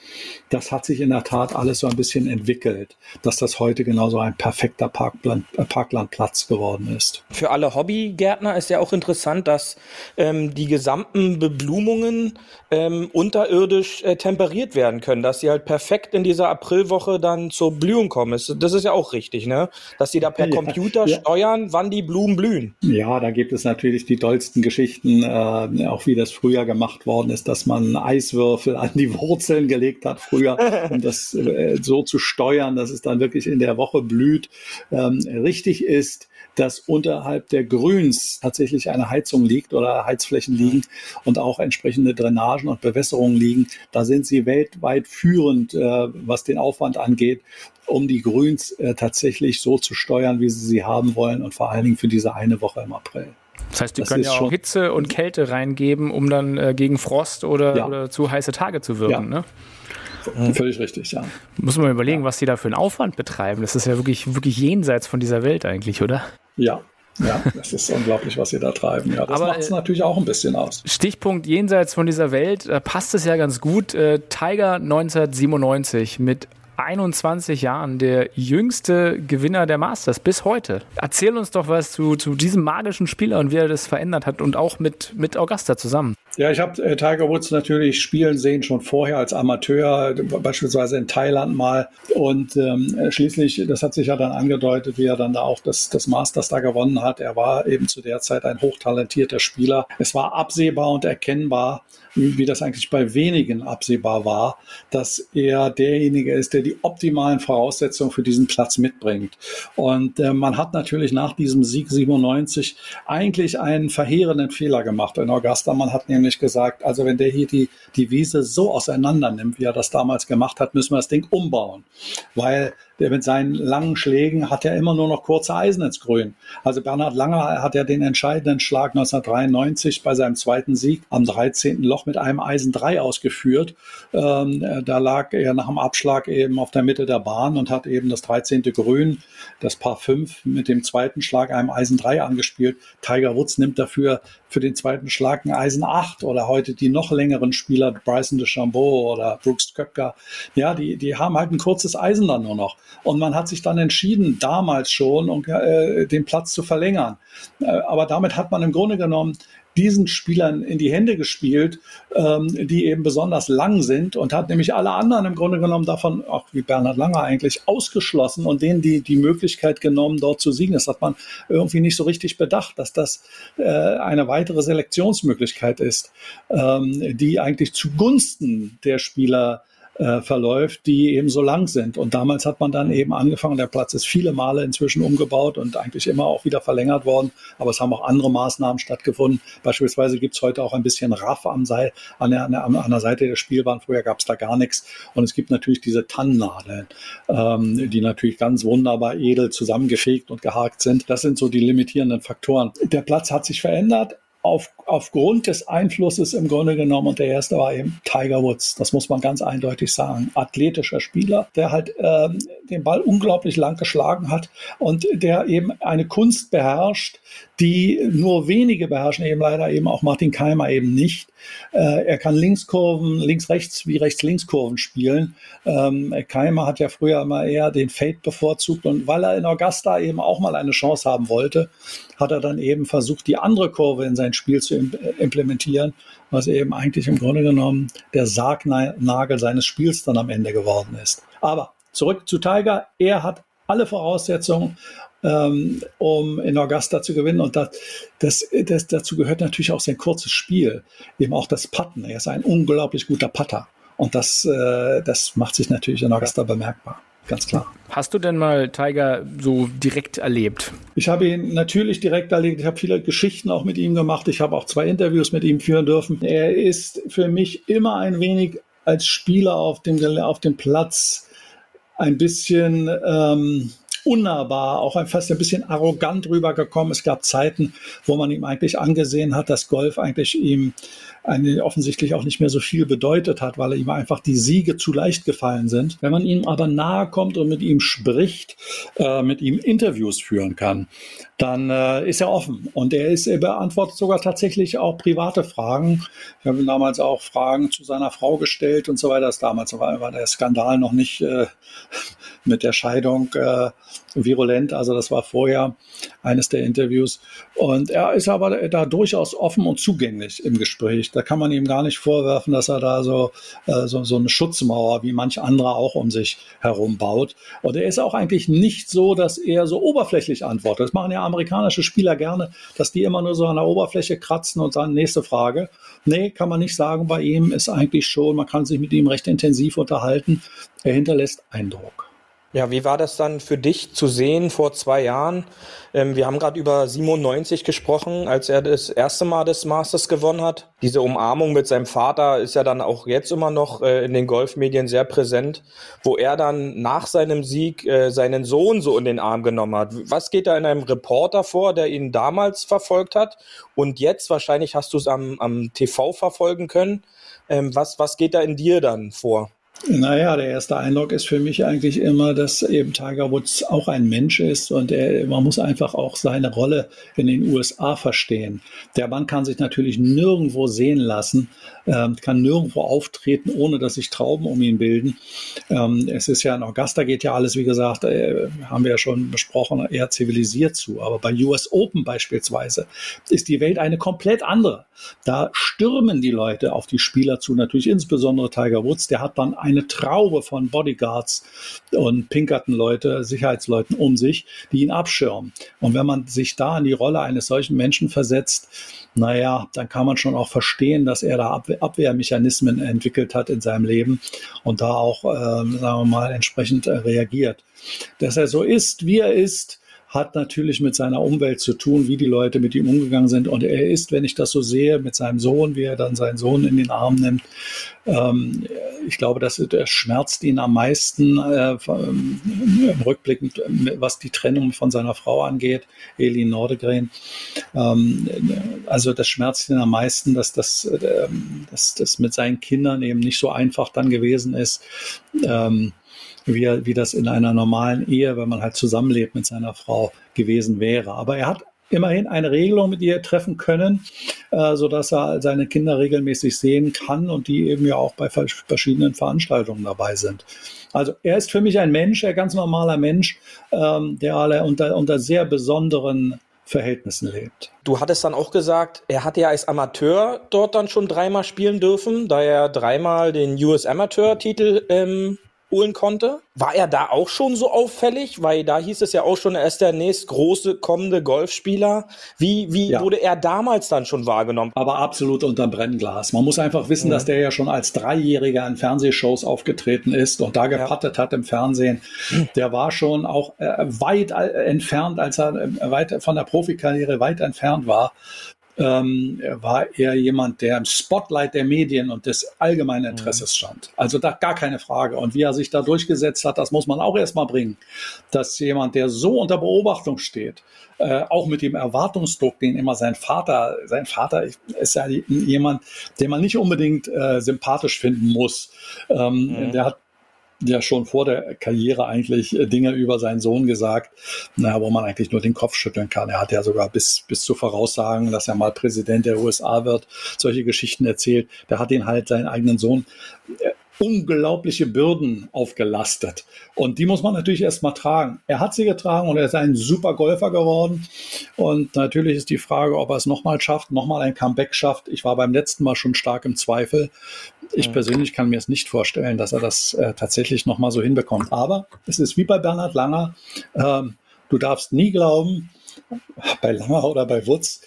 Das hat sich in der Tat alles so ein bisschen entwickelt, dass das heute genauso ein perfekter Parkland, äh, Parklandplatz geworden ist. Für alle Hobbygärtner ist ja auch interessant, dass ähm, die gesamten Beblumungen ähm, unterirdisch äh, temperiert werden können, dass sie halt perfekt in dieser Aprilwoche dann zur Blühung kommen. Das ist ja auch richtig, ne? Dass sie da per ja, Computer ja. steuern, wann die Blumen blühen. Ja, da gibt es natürlich die tollsten Geschichten, äh, auch wie das früher gemacht worden ist, dass man man Eiswürfel an die Wurzeln gelegt hat früher, um [LAUGHS] das äh, so zu steuern, dass es dann wirklich in der Woche blüht. Ähm, richtig ist, dass unterhalb der Grüns tatsächlich eine Heizung liegt oder Heizflächen liegen und auch entsprechende Drainagen und Bewässerungen liegen. Da sind sie weltweit führend, äh, was den Aufwand angeht, um die Grüns äh, tatsächlich so zu steuern, wie sie sie haben wollen und vor allen Dingen für diese eine Woche im April. Das heißt, die das können ja auch Hitze und Kälte reingeben, um dann äh, gegen Frost oder, ja. oder zu heiße Tage zu wirken. Ja. Ne? Völlig richtig, ja. Muss man überlegen, ja. was die da für einen Aufwand betreiben. Das ist ja wirklich, wirklich jenseits von dieser Welt eigentlich, oder? Ja, Ja, das ist unglaublich, was sie da treiben. Ja, das macht es äh, natürlich auch ein bisschen aus. Stichpunkt jenseits von dieser Welt, da passt es ja ganz gut. Äh, Tiger 1997 mit 21 Jahren der jüngste Gewinner der Masters bis heute. Erzähl uns doch was zu, zu diesem magischen Spieler und wie er das verändert hat und auch mit, mit Augusta zusammen. Ja, ich habe äh, Tiger Woods natürlich spielen sehen schon vorher als Amateur, beispielsweise in Thailand mal. Und ähm, schließlich, das hat sich ja dann angedeutet, wie er dann da auch das, das Masters da gewonnen hat. Er war eben zu der Zeit ein hochtalentierter Spieler. Es war absehbar und erkennbar, wie das eigentlich bei wenigen absehbar war, dass er derjenige ist, der die optimalen Voraussetzungen für diesen Platz mitbringt. Und äh, man hat natürlich nach diesem Sieg 97 eigentlich einen verheerenden Fehler gemacht in Augusta. Man hat nämlich gesagt, also wenn der hier die, die Wiese so auseinander nimmt, wie er das damals gemacht hat, müssen wir das Ding umbauen. Weil der mit seinen langen Schlägen hat ja immer nur noch kurze Eisen ins Grün. Also Bernhard Langer hat ja den entscheidenden Schlag 1993 bei seinem zweiten Sieg am 13. Loch mit einem Eisen 3 ausgeführt. Ähm, da lag er nach dem Abschlag eben auf der Mitte der Bahn und hat eben das 13. Grün, das Paar 5 mit dem zweiten Schlag einem Eisen 3 angespielt. Tiger Woods nimmt dafür für den zweiten Schlag ein Eisen 8 oder heute die noch längeren Spieler, Bryson DeChambeau oder Brooks Köpker. Ja, die, die haben halt ein kurzes Eisen dann nur noch. Und man hat sich dann entschieden, damals schon, um, äh, den Platz zu verlängern. Äh, aber damit hat man im Grunde genommen diesen Spielern in die Hände gespielt, ähm, die eben besonders lang sind und hat nämlich alle anderen im Grunde genommen davon, auch wie Bernhard Langer eigentlich, ausgeschlossen und denen die, die Möglichkeit genommen, dort zu siegen. Das hat man irgendwie nicht so richtig bedacht, dass das äh, eine weitere Selektionsmöglichkeit ist, ähm, die eigentlich zugunsten der Spieler äh, verläuft, die eben so lang sind. Und damals hat man dann eben angefangen, der Platz ist viele Male inzwischen umgebaut und eigentlich immer auch wieder verlängert worden, aber es haben auch andere Maßnahmen stattgefunden. Beispielsweise gibt es heute auch ein bisschen Raff am Seil, an, der, an, an der Seite der Spielbahn. Früher gab es da gar nichts. Und es gibt natürlich diese Tannennadeln, ähm, die natürlich ganz wunderbar edel zusammengefegt und gehakt sind. Das sind so die limitierenden Faktoren. Der Platz hat sich verändert, auf, aufgrund des Einflusses im Grunde genommen. Und der erste war eben Tiger Woods. Das muss man ganz eindeutig sagen. Athletischer Spieler, der halt ähm, den Ball unglaublich lang geschlagen hat und der eben eine Kunst beherrscht, die nur wenige beherrschen, eben leider eben auch Martin Keimer eben nicht. Äh, er kann Linkskurven, links-rechts wie rechts-links-Kurven spielen. Ähm, Keimer hat ja früher immer eher den Fade bevorzugt und weil er in Augusta eben auch mal eine Chance haben wollte, hat er dann eben versucht, die andere Kurve in sein Spiel zu implementieren, was eben eigentlich im Grunde genommen der Sargnagel seines Spiels dann am Ende geworden ist. Aber zurück zu Tiger. Er hat alle Voraussetzungen, ähm, um in Augusta zu gewinnen. Und das, das, das, dazu gehört natürlich auch sein kurzes Spiel, eben auch das Putten. Er ist ein unglaublich guter Putter. Und das, äh, das macht sich natürlich in Augusta bemerkbar. Ganz klar. Hast du denn mal Tiger so direkt erlebt? Ich habe ihn natürlich direkt erlebt. Ich habe viele Geschichten auch mit ihm gemacht. Ich habe auch zwei Interviews mit ihm führen dürfen. Er ist für mich immer ein wenig als Spieler auf dem, auf dem Platz ein bisschen ähm, unnahbar, auch fast ein bisschen arrogant rübergekommen. Es gab Zeiten, wo man ihm eigentlich angesehen hat, dass Golf eigentlich ihm eine, offensichtlich auch nicht mehr so viel bedeutet hat, weil ihm einfach die Siege zu leicht gefallen sind. Wenn man ihm aber nahe kommt und mit ihm spricht, äh, mit ihm Interviews führen kann, dann äh, ist er offen und er ist, er beantwortet sogar tatsächlich auch private Fragen. Ich habe ihm damals auch Fragen zu seiner Frau gestellt und so weiter. Das damals war, war der Skandal noch nicht äh, mit der Scheidung äh, virulent. Also das war vorher eines der Interviews. Und er ist aber da durchaus offen und zugänglich im Gespräch. Da kann man ihm gar nicht vorwerfen, dass er da so, äh, so, so eine Schutzmauer wie manch anderer auch um sich herum baut. Und er ist auch eigentlich nicht so, dass er so oberflächlich antwortet. Das machen ja amerikanische Spieler gerne, dass die immer nur so an der Oberfläche kratzen und sagen, nächste Frage. Nee, kann man nicht sagen. Bei ihm ist eigentlich schon, man kann sich mit ihm recht intensiv unterhalten. Er hinterlässt Eindruck. Ja, wie war das dann für dich zu sehen vor zwei Jahren? Ähm, wir haben gerade über 97 gesprochen, als er das erste Mal des Masters gewonnen hat. Diese Umarmung mit seinem Vater ist ja dann auch jetzt immer noch äh, in den Golfmedien sehr präsent, wo er dann nach seinem Sieg äh, seinen Sohn so in den Arm genommen hat. Was geht da in einem Reporter vor, der ihn damals verfolgt hat? Und jetzt, wahrscheinlich hast du es am, am TV verfolgen können. Ähm, was, was geht da in dir dann vor? Naja, der erste Eindruck ist für mich eigentlich immer, dass eben Tiger Woods auch ein Mensch ist und er, man muss einfach auch seine Rolle in den USA verstehen. Der Mann kann sich natürlich nirgendwo sehen lassen, ähm, kann nirgendwo auftreten, ohne dass sich Trauben um ihn bilden. Ähm, es ist ja in Augusta geht ja alles, wie gesagt, äh, haben wir ja schon besprochen, eher zivilisiert zu. Aber bei US Open beispielsweise ist die Welt eine komplett andere. Da stürmen die Leute auf die Spieler zu, natürlich insbesondere Tiger Woods. Der hat dann eine Traube von Bodyguards und Pinkerton-Leute, Sicherheitsleuten um sich, die ihn abschirmen. Und wenn man sich da in die Rolle eines solchen Menschen versetzt, naja, dann kann man schon auch verstehen, dass er da Abwehrmechanismen entwickelt hat in seinem Leben und da auch, äh, sagen wir mal, entsprechend äh, reagiert. Dass er so ist, wie er ist, hat natürlich mit seiner Umwelt zu tun, wie die Leute mit ihm umgegangen sind. Und er ist, wenn ich das so sehe, mit seinem Sohn, wie er dann seinen Sohn in den Arm nimmt, ähm, ich glaube, das, schmerzt ihn am meisten äh, im Rückblick, was die Trennung von seiner Frau angeht, Elin Nordegren. Ähm, also das schmerzt ihn am meisten, dass das, äh, dass das mit seinen Kindern eben nicht so einfach dann gewesen ist. Ähm, wie, wie das in einer normalen Ehe, wenn man halt zusammenlebt mit seiner Frau, gewesen wäre. Aber er hat immerhin eine Regelung mit ihr treffen können, äh, sodass er seine Kinder regelmäßig sehen kann und die eben ja auch bei verschiedenen Veranstaltungen dabei sind. Also er ist für mich ein Mensch, ein ganz normaler Mensch, ähm, der alle unter, unter sehr besonderen Verhältnissen lebt. Du hattest dann auch gesagt, er hat ja als Amateur dort dann schon dreimal spielen dürfen, da er dreimal den US Amateur-Titel ähm, holen konnte. War er da auch schon so auffällig? Weil da hieß es ja auch schon, er ist der nächst große kommende Golfspieler. Wie, wie ja. wurde er damals dann schon wahrgenommen? Aber absolut unterm Brennglas. Man muss einfach wissen, mhm. dass der ja schon als Dreijähriger in Fernsehshows aufgetreten ist und da gepattet ja. hat im Fernsehen. Der war schon auch äh, weit äh, entfernt, als er äh, weit von der Profikarriere weit entfernt war ähm, war er jemand, der im Spotlight der Medien und des allgemeinen mhm. Interesses stand. Also da gar keine Frage. Und wie er sich da durchgesetzt hat, das muss man auch erstmal bringen. Dass jemand, der so unter Beobachtung steht, äh, auch mit dem Erwartungsdruck, den immer sein Vater, sein Vater ist ja jemand, den man nicht unbedingt äh, sympathisch finden muss. Ähm, mhm. Der hat ja schon vor der Karriere eigentlich äh, Dinge über seinen Sohn gesagt, naja, wo man eigentlich nur den Kopf schütteln kann. Er hat ja sogar bis, bis zu voraussagen, dass er mal Präsident der USA wird, solche Geschichten erzählt. Der hat ihn halt seinen eigenen Sohn äh, unglaubliche Bürden aufgelastet. Und die muss man natürlich erstmal tragen. Er hat sie getragen und er ist ein super Golfer geworden. Und natürlich ist die Frage, ob er es nochmal schafft, nochmal ein Comeback schafft. Ich war beim letzten Mal schon stark im Zweifel. Ich persönlich kann mir es nicht vorstellen, dass er das äh, tatsächlich nochmal so hinbekommt. Aber es ist wie bei Bernhard Langer. Ähm, du darfst nie glauben, bei Langer oder bei Wutz,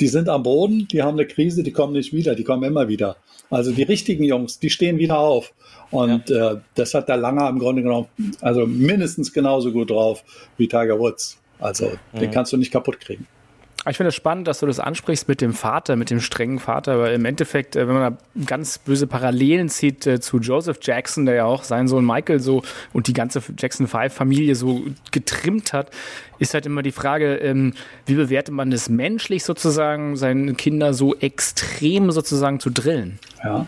die sind am Boden, die haben eine Krise, die kommen nicht wieder, die kommen immer wieder. Also die richtigen Jungs, die stehen wieder auf. Und ja. äh, das hat der Langer im Grunde genommen, also mindestens genauso gut drauf wie Tiger Woods. Also mhm. den kannst du nicht kaputt kriegen. Ich finde es spannend, dass du das ansprichst mit dem Vater, mit dem strengen Vater, weil im Endeffekt, äh, wenn man da ganz böse Parallelen zieht äh, zu Joseph Jackson, der ja auch seinen Sohn Michael so und die ganze Jackson 5 Familie so getrimmt hat, ist halt immer die Frage, ähm, wie bewertet man das menschlich sozusagen, seine Kinder so extrem sozusagen zu drillen? Ja.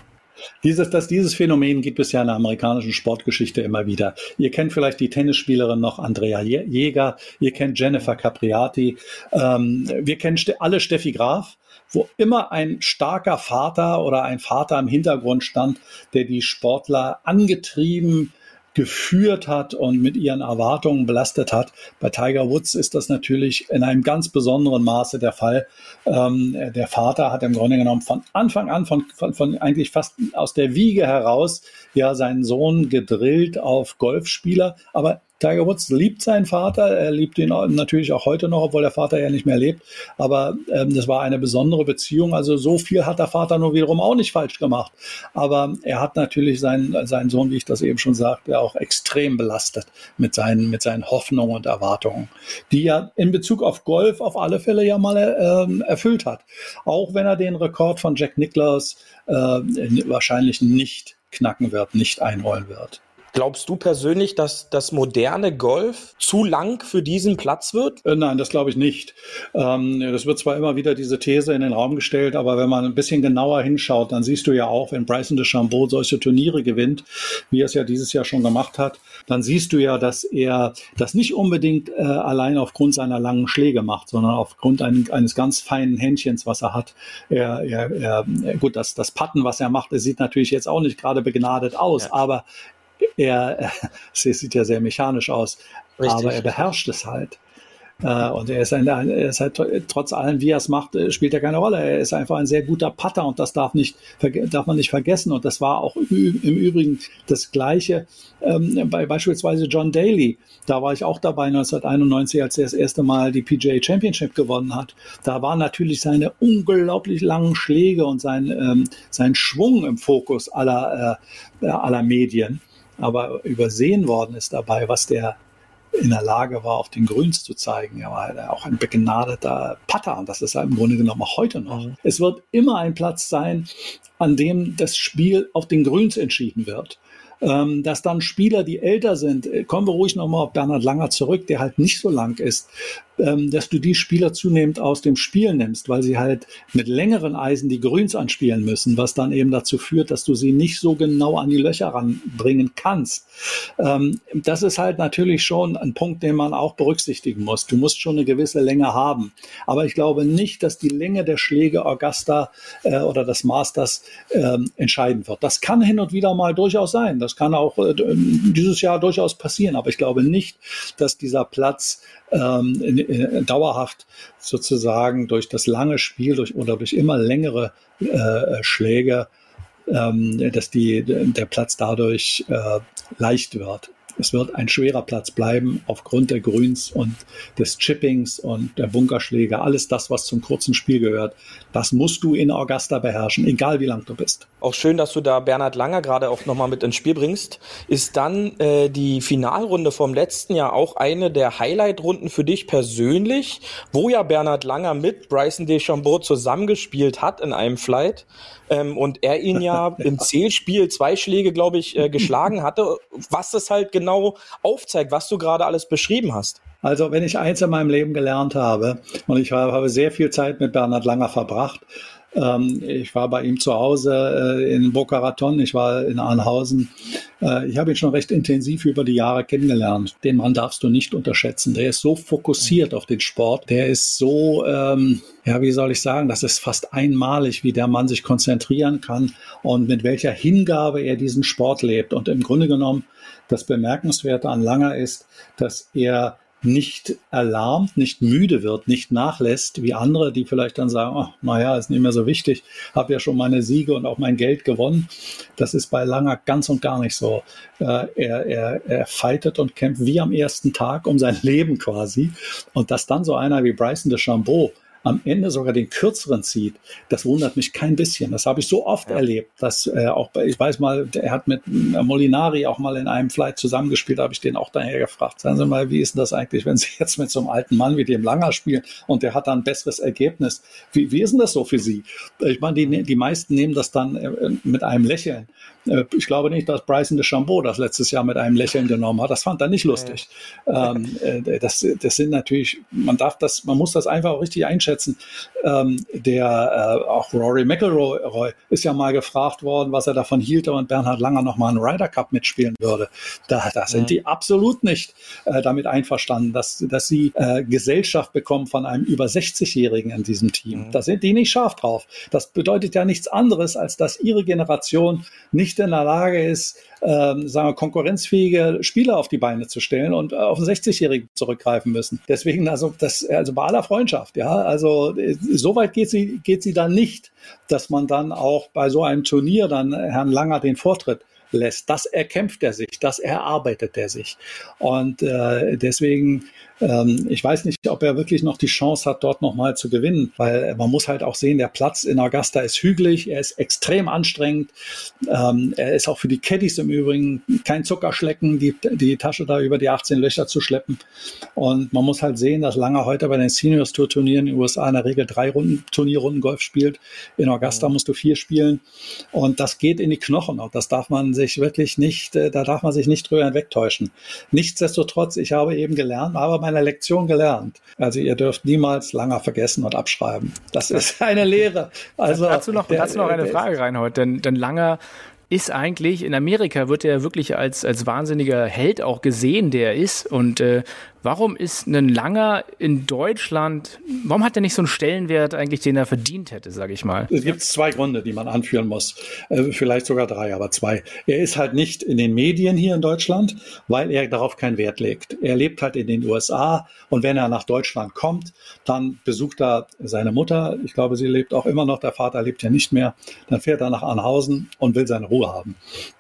Dieses, dass dieses Phänomen gibt es ja in der amerikanischen Sportgeschichte immer wieder. Ihr kennt vielleicht die Tennisspielerin noch Andrea Jäger, ihr kennt Jennifer Capriati, ähm, wir kennen alle Steffi Graf, wo immer ein starker Vater oder ein Vater im Hintergrund stand, der die Sportler angetrieben, geführt hat und mit ihren Erwartungen belastet hat. Bei Tiger Woods ist das natürlich in einem ganz besonderen Maße der Fall. Ähm, der Vater hat im Grunde genommen von Anfang an, von, von, von eigentlich fast aus der Wiege heraus, ja seinen Sohn gedrillt auf Golfspieler, aber Tiger Woods liebt seinen Vater, er liebt ihn natürlich auch heute noch, obwohl der Vater ja nicht mehr lebt. Aber ähm, das war eine besondere Beziehung. Also so viel hat der Vater nur wiederum auch nicht falsch gemacht. Aber er hat natürlich seinen, seinen Sohn, wie ich das eben schon sagte, auch extrem belastet mit seinen, mit seinen Hoffnungen und Erwartungen, die er in Bezug auf Golf auf alle Fälle ja mal äh, erfüllt hat. Auch wenn er den Rekord von Jack Nicklaus äh, wahrscheinlich nicht knacken wird, nicht einrollen wird. Glaubst du persönlich, dass das moderne Golf zu lang für diesen Platz wird? Äh, nein, das glaube ich nicht. Ähm, das wird zwar immer wieder diese These in den Raum gestellt, aber wenn man ein bisschen genauer hinschaut, dann siehst du ja auch, wenn Bryson DeChambeau solche Turniere gewinnt, wie er es ja dieses Jahr schon gemacht hat, dann siehst du ja, dass er das nicht unbedingt äh, allein aufgrund seiner langen Schläge macht, sondern aufgrund ein, eines ganz feinen Händchens, was er hat. Er, er, er, gut, das, das Patten, was er macht, sieht natürlich jetzt auch nicht gerade begnadet aus, ja. aber er, [LAUGHS] es sieht ja sehr mechanisch aus, Richtig. aber er beherrscht es halt. Äh, und er ist, ein, er ist halt trotz allem, wie er es macht, äh, spielt er keine Rolle. Er ist einfach ein sehr guter Putter und das darf nicht darf man nicht vergessen. Und das war auch im Übrigen das Gleiche ähm, bei beispielsweise John Daly. Da war ich auch dabei 1991, als er das erste Mal die PGA Championship gewonnen hat. Da waren natürlich seine unglaublich langen Schläge und sein, ähm, sein Schwung im Fokus aller, äh, aller Medien. Aber übersehen worden ist dabei, was der in der Lage war, auf den Grüns zu zeigen. Er war auch ein begnadeter Putter und das ist halt im Grunde genommen auch heute noch. Mhm. Es wird immer ein Platz sein, an dem das Spiel auf den Grüns entschieden wird. Ähm, dass dann Spieler, die älter sind, äh, kommen wir ruhig nochmal auf Bernhard Langer zurück, der halt nicht so lang ist, ähm, dass du die Spieler zunehmend aus dem Spiel nimmst, weil sie halt mit längeren Eisen die Grüns anspielen müssen, was dann eben dazu führt, dass du sie nicht so genau an die Löcher ranbringen kannst. Ähm, das ist halt natürlich schon ein Punkt, den man auch berücksichtigen muss. Du musst schon eine gewisse Länge haben. Aber ich glaube nicht, dass die Länge der Schläge Augusta äh, oder des Masters äh, entscheiden wird. Das kann hin und wieder mal durchaus sein. Das kann auch äh, dieses Jahr durchaus passieren. Aber ich glaube nicht, dass dieser Platz ähm, in, dauerhaft sozusagen durch das lange Spiel durch, oder durch immer längere äh, Schläge, ähm, dass die, der Platz dadurch äh, leicht wird. Es wird ein schwerer Platz bleiben aufgrund der Grüns und des Chippings und der Bunkerschläge. Alles das, was zum kurzen Spiel gehört, das musst du in Augusta beherrschen, egal wie lang du bist. Auch schön, dass du da Bernhard Langer gerade auch nochmal mit ins Spiel bringst. Ist dann äh, die Finalrunde vom letzten Jahr auch eine der Highlight-Runden für dich persönlich, wo ja Bernhard Langer mit Bryson DeChambeau zusammengespielt hat in einem Flight ähm, und er ihn ja [LAUGHS] im Zählspiel zwei Schläge, glaube ich, äh, geschlagen hatte, was das halt genau aufzeigt, was du gerade alles beschrieben hast. Also wenn ich eins in meinem Leben gelernt habe, und ich habe sehr viel Zeit mit Bernhard Langer verbracht, ähm, ich war bei ihm zu Hause äh, in Boca Raton, ich war in Arnhausen. Äh, ich habe ihn schon recht intensiv über die Jahre kennengelernt. Den Mann darfst du nicht unterschätzen. Der ist so fokussiert auf den Sport. Der ist so, ähm, ja, wie soll ich sagen, das ist fast einmalig, wie der Mann sich konzentrieren kann und mit welcher Hingabe er diesen Sport lebt. Und im Grunde genommen, das Bemerkenswerte an Langer ist, dass er nicht erlahmt, nicht müde wird, nicht nachlässt, wie andere, die vielleicht dann sagen, oh, naja, ist nicht mehr so wichtig, habe ja schon meine Siege und auch mein Geld gewonnen. Das ist bei Langer ganz und gar nicht so. Äh, er, er, er fightet und kämpft wie am ersten Tag um sein [LAUGHS] Leben quasi. Und dass dann so einer wie Bryson de Chambeau am Ende sogar den kürzeren zieht, das wundert mich kein bisschen. Das habe ich so oft ja. erlebt, dass äh, auch, ich weiß mal, er hat mit äh, Molinari auch mal in einem Flight zusammengespielt, habe ich den auch daher gefragt, sagen Sie mal, wie ist denn das eigentlich, wenn Sie [LAUGHS] jetzt mit so einem alten Mann wie dem Langer spielen und der hat dann ein besseres Ergebnis? Wie, wie ist denn das so für Sie? Ich meine, die, die meisten nehmen das dann äh, mit einem Lächeln. Äh, ich glaube nicht, dass Bryson de Chambeau das letztes Jahr mit einem Lächeln genommen hat. Das fand er nicht lustig. Ähm, äh, das, das sind natürlich, man darf das, man muss das einfach auch richtig einschätzen. Ähm, der äh, auch Rory McIlroy ist ja mal gefragt worden, was er davon hielt, und Bernhard Langer noch mal einen Ryder Cup mitspielen würde. Da, da sind die absolut nicht äh, damit einverstanden, dass, dass sie äh, Gesellschaft bekommen von einem über 60-Jährigen in diesem Team. Mhm. Da sind die nicht scharf drauf. Das bedeutet ja nichts anderes, als dass ihre Generation nicht nicht in der Lage ist, ähm, sagen wir, konkurrenzfähige Spieler auf die Beine zu stellen und äh, auf einen 60-Jährigen zurückgreifen müssen. Deswegen, also das, also bei aller Freundschaft, ja, also äh, so weit geht sie, geht sie dann nicht, dass man dann auch bei so einem Turnier dann Herrn Langer den Vortritt lässt. Das erkämpft er sich, das erarbeitet er sich. Und äh, deswegen Ähm, ich weiß nicht, ob er wirklich noch die Chance hat, dort nochmal zu gewinnen, weil man muss halt auch sehen, der Platz in Augusta ist hügelig, er ist extrem anstrengend. Ähm, er ist auch für die Caddies im Übrigen kein Zuckerschlecken, die, die Tasche da über die 18 Löcher zu schleppen. Und man muss halt sehen, dass Langer heute bei den Seniors Tour Turnieren in den USA in der Regel drei Runden, Turnierrunden Golf spielt. In Augusta musst du vier spielen. Und das geht in die Knochen. Und das darf man sich wirklich nicht, äh, da darf man sich nicht drüber hinwegtäuschen. Nichtsdestotrotz, ich habe eben gelernt, aber meine Lektion gelernt. Also ihr dürft niemals Langer vergessen und abschreiben. Das ist [LAUGHS] eine Lehre. Also dazu noch, der, dazu noch eine Frage rein heute, denn, denn Langer ist eigentlich, in Amerika wird er wirklich als, als wahnsinniger Held auch gesehen, der er ist. Und äh, Warum ist ein Langer in Deutschland, warum hat er nicht so einen Stellenwert eigentlich, den er verdient hätte, sage ich mal? Es gibt zwei Gründe, die man anführen muss. Äh, vielleicht sogar drei, aber zwei. Er ist halt nicht in den Medien hier in Deutschland, weil er darauf keinen Wert legt. Er lebt halt in den USA und wenn er nach Deutschland kommt, dann besucht er seine Mutter. Ich glaube, sie lebt auch immer noch. Der Vater lebt ja nicht mehr. Dann fährt er nach Arnhausen und will seine Ruhe haben.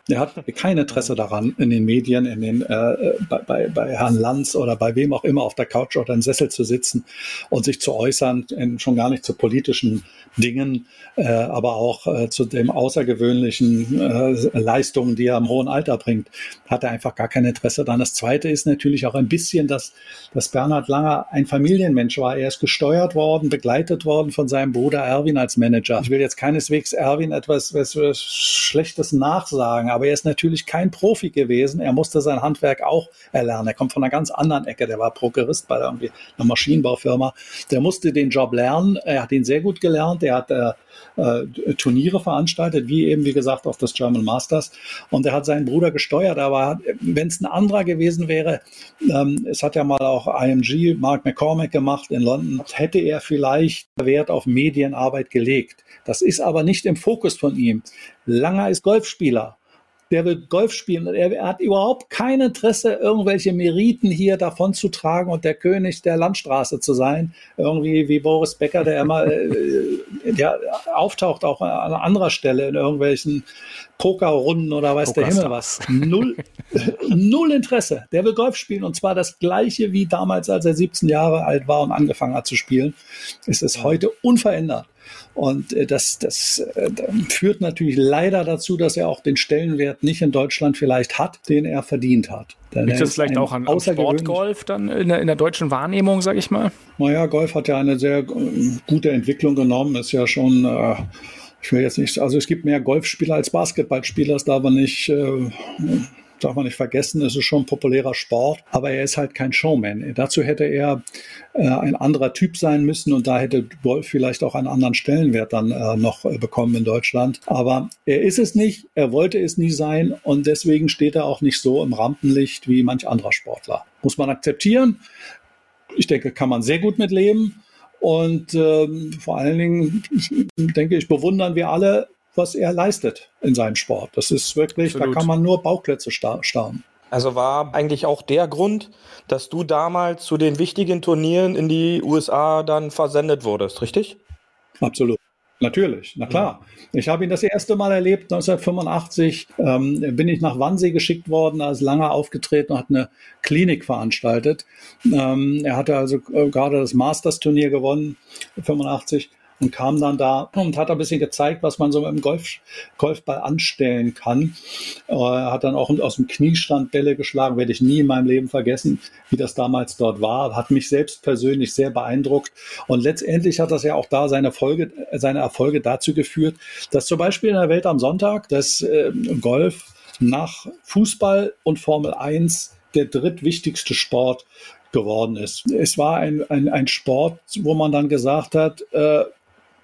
Er hat kein Interesse daran, in den Medien, in den, äh, bei, bei, bei Herrn Lanz oder bei wem auch immer auf der Couch oder im Sessel zu sitzen und sich zu äußern, schon gar nicht zu politischen Dingen, äh, aber auch äh, zu dem außergewöhnlichen äh, Leistungen, die er im hohen Alter bringt, hat er einfach gar kein Interesse daran. Das Zweite ist natürlich auch ein bisschen, dass, dass Bernhard Langer ein Familienmensch war. Er ist gesteuert worden, begleitet worden von seinem Bruder Erwin als Manager. Ich will jetzt keineswegs Erwin etwas was, was Schlechtes nachsagen, aber er ist natürlich kein Profi gewesen. Er musste sein Handwerk auch erlernen. Er kommt von einer ganz anderen Ecke. Der war Prokurist bei irgendwie einer Maschinenbaufirma. Der musste den Job lernen. Er hat ihn sehr gut gelernt. Er hat äh, äh, Turniere veranstaltet, wie eben, wie gesagt, auch das German Masters. Und er hat seinen Bruder gesteuert. Aber wenn es ein anderer gewesen wäre, ähm, es hat ja mal auch IMG, Mark McCormack gemacht in London, hätte er vielleicht Wert auf Medienarbeit gelegt. Das ist aber nicht im Fokus von ihm. Langer ist Golfspieler der will Golf spielen. Er, er, hat überhaupt kein Interesse, irgendwelche Meriten hier davon zu tragen und der König der Landstraße zu sein. Irgendwie wie Boris Becker, der immer äh, der auftaucht auch an anderer Stelle in irgendwelchen Pokerrunden oder weiß der Himmel was. Null, [LAUGHS] null Interesse. Der will Golf spielen und zwar das gleiche wie damals, als er 17 Jahre alt war und angefangen hat zu spielen. Ist es heute unverändert. Und äh, das, das äh, führt natürlich leider dazu, dass er auch den Stellenwert nicht in Deutschland vielleicht hat, den er verdient hat. Denn Liegt das vielleicht auch an, an Sportgolf dann in der, in der deutschen Wahrnehmung, sage ich mal? Naja, Golf hat ja eine sehr gute Entwicklung genommen, ist ja schon äh, ich will jetzt nicht, also es gibt mehr Golfspieler als Basketballspieler, das darf man nicht, äh, darf man nicht vergessen, es ist schon ein populärer Sport, aber er ist halt kein Showman. Dazu hätte er äh, ein anderer Typ sein müssen und da hätte Golf vielleicht auch einen anderen Stellenwert dann äh, noch äh, bekommen in Deutschland. Aber er ist es nicht, er wollte es nie sein und deswegen steht er auch nicht so im Rampenlicht wie manch anderer Sportler. Muss man akzeptieren. Ich denke, kann man sehr gut mitleben. Und ähm, vor allen Dingen, denke ich, bewundern wir alle, was er leistet in seinem Sport. Das ist wirklich, Absolut. da kann man nur Bauklötze starren. Also war eigentlich auch der Grund, dass du damals zu den wichtigen Turnieren in die USA dann versendet wurdest, richtig? Absolut. Natürlich, na klar. Ja. Ich habe ihn das erste Mal erlebt, 1985 ähm, bin ich nach Wannsee geschickt worden, als Langer aufgetreten und hat eine Klinik veranstaltet. Ähm, er hatte also äh, gerade das Masters-Turnier gewonnen, 85 und kam dann da und hat ein bisschen gezeigt, was man so mit dem Golf, Golfball anstellen kann. Er hat dann auch aus dem Kniestand Bälle geschlagen, werde ich nie in meinem Leben vergessen, wie das damals dort war. Hat mich selbst persönlich sehr beeindruckt. Und letztendlich hat das ja auch da seine, Folge, seine Erfolge dazu geführt, dass zum Beispiel in der Welt am Sonntag das äh, Golf nach Fußball und Formel 1 der drittwichtigste Sport geworden ist. Es war ein, ein, ein Sport, wo man dann gesagt hat, äh,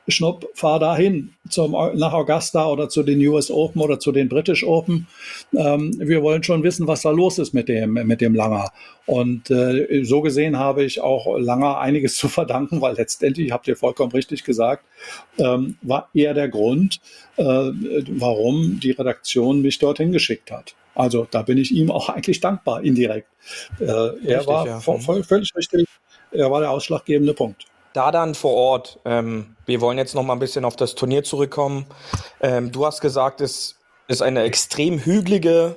Schnupp, fahr dahin zum, nach Augusta oder zu den US Open oder zu den British Open. Ähm, wir wollen schon wissen, was da los ist mit dem, mit dem Langer. Und äh, so gesehen habe ich auch Langer einiges [LAUGHS] zu verdanken, weil letztendlich, habt ihr vollkommen richtig gesagt, ähm, war er der Grund, äh, warum die Redaktion mich dorthin geschickt hat. Also da bin ich ihm auch [LAUGHS] eigentlich dankbar, indirekt. Äh, richtig, er war ja. voll, völlig richtig, er war der ausschlaggebende Punkt. Da dann vor Ort, ähm, wir wollen jetzt noch mal ein bisschen auf das Turnier zurückkommen. Ähm, du hast gesagt, es ist eine extrem hügelige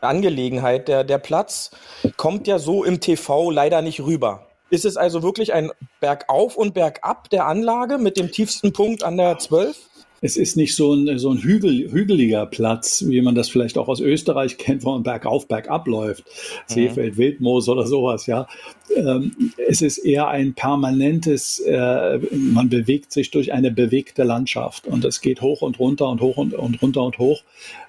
Angelegenheit. Der, der Platz kommt ja so im TV leider nicht rüber. Ist es also wirklich ein Bergauf und Bergab der Anlage mit dem tiefsten Punkt an der 12? Es ist nicht so ein, so ein Hügel, hügeliger Platz, wie man das vielleicht auch aus Österreich [LAUGHS] kennt, wo man bergauf, bergab läuft. Mhm. Seefeld, Wildmoos oder sowas, ja. Ähm, es ist eher ein permanentes, äh, man bewegt sich durch eine bewegte Landschaft und es geht hoch und runter und hoch und, und runter und hoch.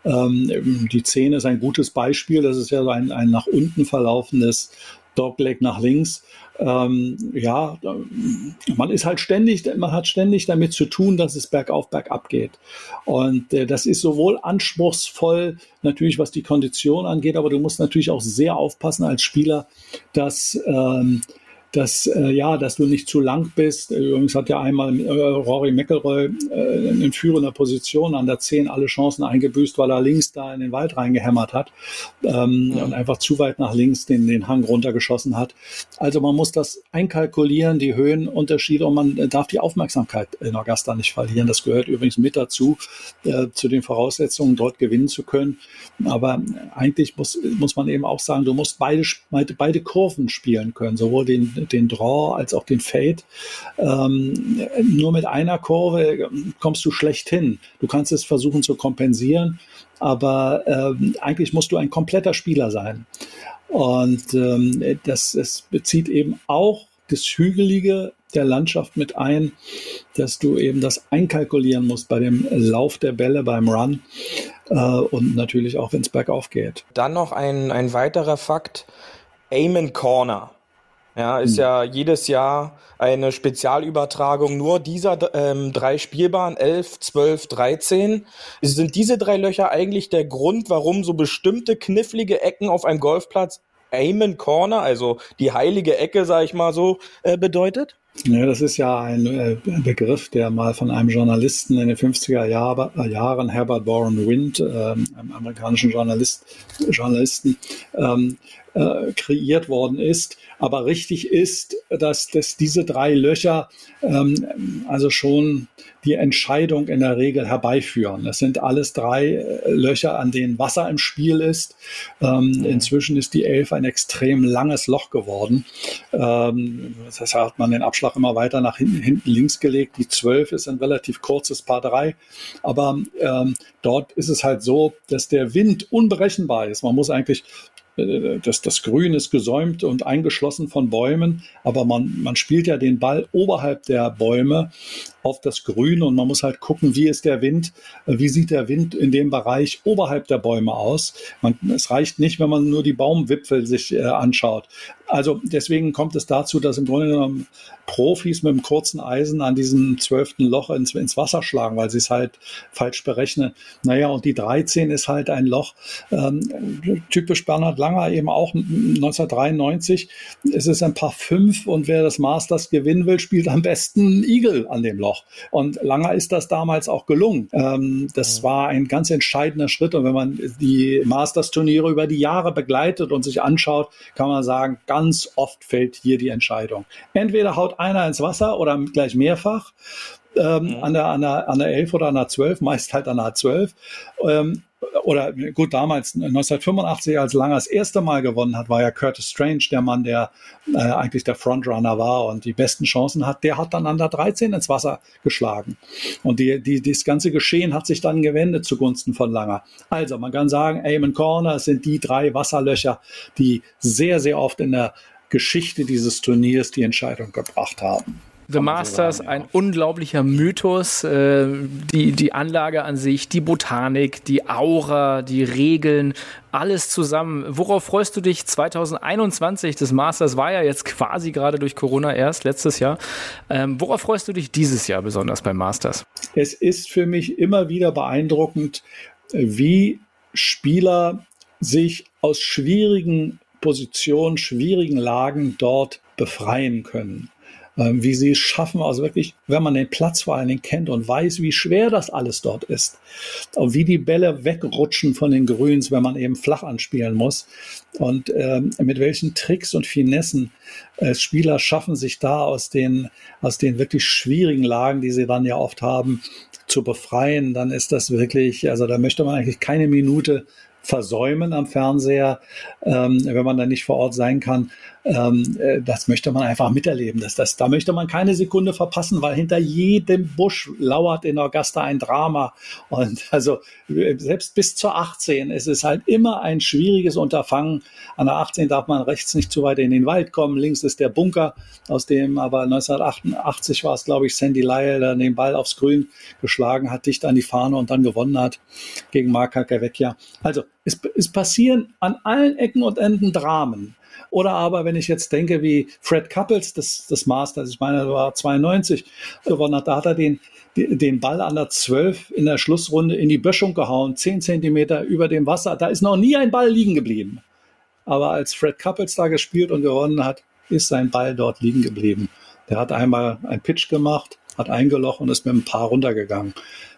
Ähm, die Szene ist ein gutes Beispiel. Das ist ja so ein, ein nach unten verlaufendes Dogleg nach links ähm, ja, man ist halt ständig, man hat ständig damit zu tun, dass es bergauf, bergab geht. Und äh, das ist sowohl anspruchsvoll, natürlich was die Kondition angeht, aber du musst natürlich auch sehr aufpassen als Spieler, dass ähm, dass, äh, ja, dass du nicht zu lang bist. Übrigens hat ja einmal äh, Rory McElroy äh, in führender Position an der 10 alle Chancen eingebüßt, weil er links da in den Wald reingehämmert hat ähm, ja. und einfach zu weit nach links den, den Hang runtergeschossen hat. Also man muss das einkalkulieren, die Höhenunterschiede und man darf die Aufmerksamkeit in Augusta nicht verlieren. Das gehört übrigens mit dazu, äh, zu den Voraussetzungen, dort gewinnen zu können. Aber eigentlich muss, muss man eben auch sagen, du musst beide, beide Kurven spielen können, sowohl den den Draw als auch den Fade. Ähm, nur mit einer Kurve kommst du schlecht hin. Du kannst es versuchen zu kompensieren, aber ähm, eigentlich musst du ein kompletter Spieler sein. Und ähm, das, das bezieht eben auch das Hügelige der Landschaft mit ein, dass du eben das einkalkulieren musst bei dem Lauf der Bälle, beim Run äh, und natürlich auch, wenn es bergauf geht. Dann noch ein, ein weiterer Fakt, Aim Corner. Ja, ist hm. ja jedes Jahr eine Spezialübertragung nur dieser ähm, drei Spielbahnen, 11, 12, 13. Sind diese drei Löcher eigentlich der Grund, warum so bestimmte knifflige Ecken auf einem Golfplatz Amen Corner, also die heilige Ecke, sag ich mal so, äh, bedeutet? Ja, das ist ja ein äh, Begriff, der mal von einem Journalisten in den 50er Jahr, äh, Jahren, Herbert Warren Wind, ähm, einem amerikanischen Journalist, Journalisten, ähm, äh, kreiert worden ist. Aber richtig ist, dass, dass diese drei Löcher ähm, also schon die Entscheidung in der Regel herbeiführen. Das sind alles drei äh, Löcher, an denen Wasser im Spiel ist. Ähm. Inzwischen ist die Elf ein extrem langes Loch geworden. Ähm, das hat man den Abschlag immer weiter nach hinten, hinten links gelegt. Die Zwölf ist ein relativ kurzes Paar drei. Aber ähm, dort ist es halt so, dass der Wind unberechenbar ist. Man muss eigentlich das, das Grün ist gesäumt und eingeschlossen von Bäumen, aber man, man spielt ja den Ball oberhalb der Bäume auf das Grün und man muss halt gucken, wie ist der Wind, äh, wie sieht der Wind in dem Bereich oberhalb der Bäume aus. Man, es reicht nicht, wenn man nur die Baumwipfel sich äh, anschaut. Also deswegen kommt es dazu, dass im Grunde genommen Profis mit einem kurzen Eisen an diesem zwölften Loch ins, ins Wasser schlagen, weil sie es halt falsch berechnen. Naja, und die 13 ist halt ein Loch, ähm, typisch Bernhard Langer eben auch 1993. Es ist ein paar fünf und wer das Masters gewinnen will, spielt am besten Eagle an dem Loch. Und Langer ist das damals auch gelungen. Ähm, das war ein ganz entscheidender Schritt. Und wenn man die Masters-Turniere über die Jahre begleitet und sich anschaut, kann man sagen, ganz oft fällt hier die Entscheidung. Entweder haut einer ins Wasser oder gleich mehrfach. Ähm, mhm. an, der, an, der, an der 11 oder an der 12, meist halt an der 12. Ähm, oder gut, damals 1985, als Langer das erste Mal gewonnen hat, war ja Curtis Strange der Mann, der äh, eigentlich der Frontrunner war und die besten Chancen hat. Der hat dann an der 13 ins Wasser geschlagen. Und die, die, das ganze Geschehen hat sich dann gewendet zugunsten von Langer. Also man kann sagen, Aim Corner sind die drei Wasserlöcher, die sehr, sehr oft in der Geschichte dieses Turniers die Entscheidung gebracht haben. The Masters, ein unglaublicher Mythos. Äh, die, die Anlage an sich, die Botanik, die Aura, die Regeln, alles zusammen. Worauf freust du dich 2021? Das Masters war ja jetzt quasi gerade durch Corona erst, letztes Jahr. Ähm, worauf freust du dich dieses Jahr besonders beim Masters? Es ist für mich immer wieder beeindruckend, wie Spieler sich aus schwierigen Positionen, schwierigen Lagen dort befreien können. Ähm, wie sie es schaffen, also wirklich, wenn man den Platz vor allen Dingen kennt und weiß, wie schwer das alles dort ist, und wie die Bälle wegrutschen von den Grüns, wenn man eben flach anspielen muss und ähm, mit welchen Tricks und Finessen äh, Spieler schaffen, sich da aus den, aus den wirklich schwierigen Lagen, die sie dann ja oft haben, zu befreien, dann ist das wirklich, also da möchte man eigentlich keine Minute versäumen am Fernseher, ähm, wenn man da nicht vor Ort sein kann. Ähm, äh, das möchte man einfach miterleben. Das, das, da möchte man keine Sekunde verpassen, weil hinter jedem Busch lauert in Augusta ein Drama. Und also selbst bis zur 18 es ist halt immer ein schwieriges Unterfangen. An der 18 darf man rechts nicht zu weit in den Wald kommen. Links ist der Bunker, aus dem aber 1988 war es, glaube ich, Sandy Lyle, der den Ball aufs Grün geschlagen hat, dicht an die Fahne und dann gewonnen hat gegen Marc Cacavecchia. Also es, es passieren an allen Ecken und Enden Dramen. Oder aber, wenn ich jetzt denke, wie Fred Couples, das, das Masters, ich meine, er war 92 gewonnen hat, da hat er den, den Ball an der 12 in der Schlussrunde in die Böschung gehauen, 10 Zentimeter über dem Wasser. Da ist noch nie ein Ball liegen geblieben. Aber als Fred Couples da gespielt und gewonnen hat, ist sein Ball dort liegen geblieben. Der hat einmal einen Pitch gemacht, hat eingelocht und ist mit ein paar runtergegangen.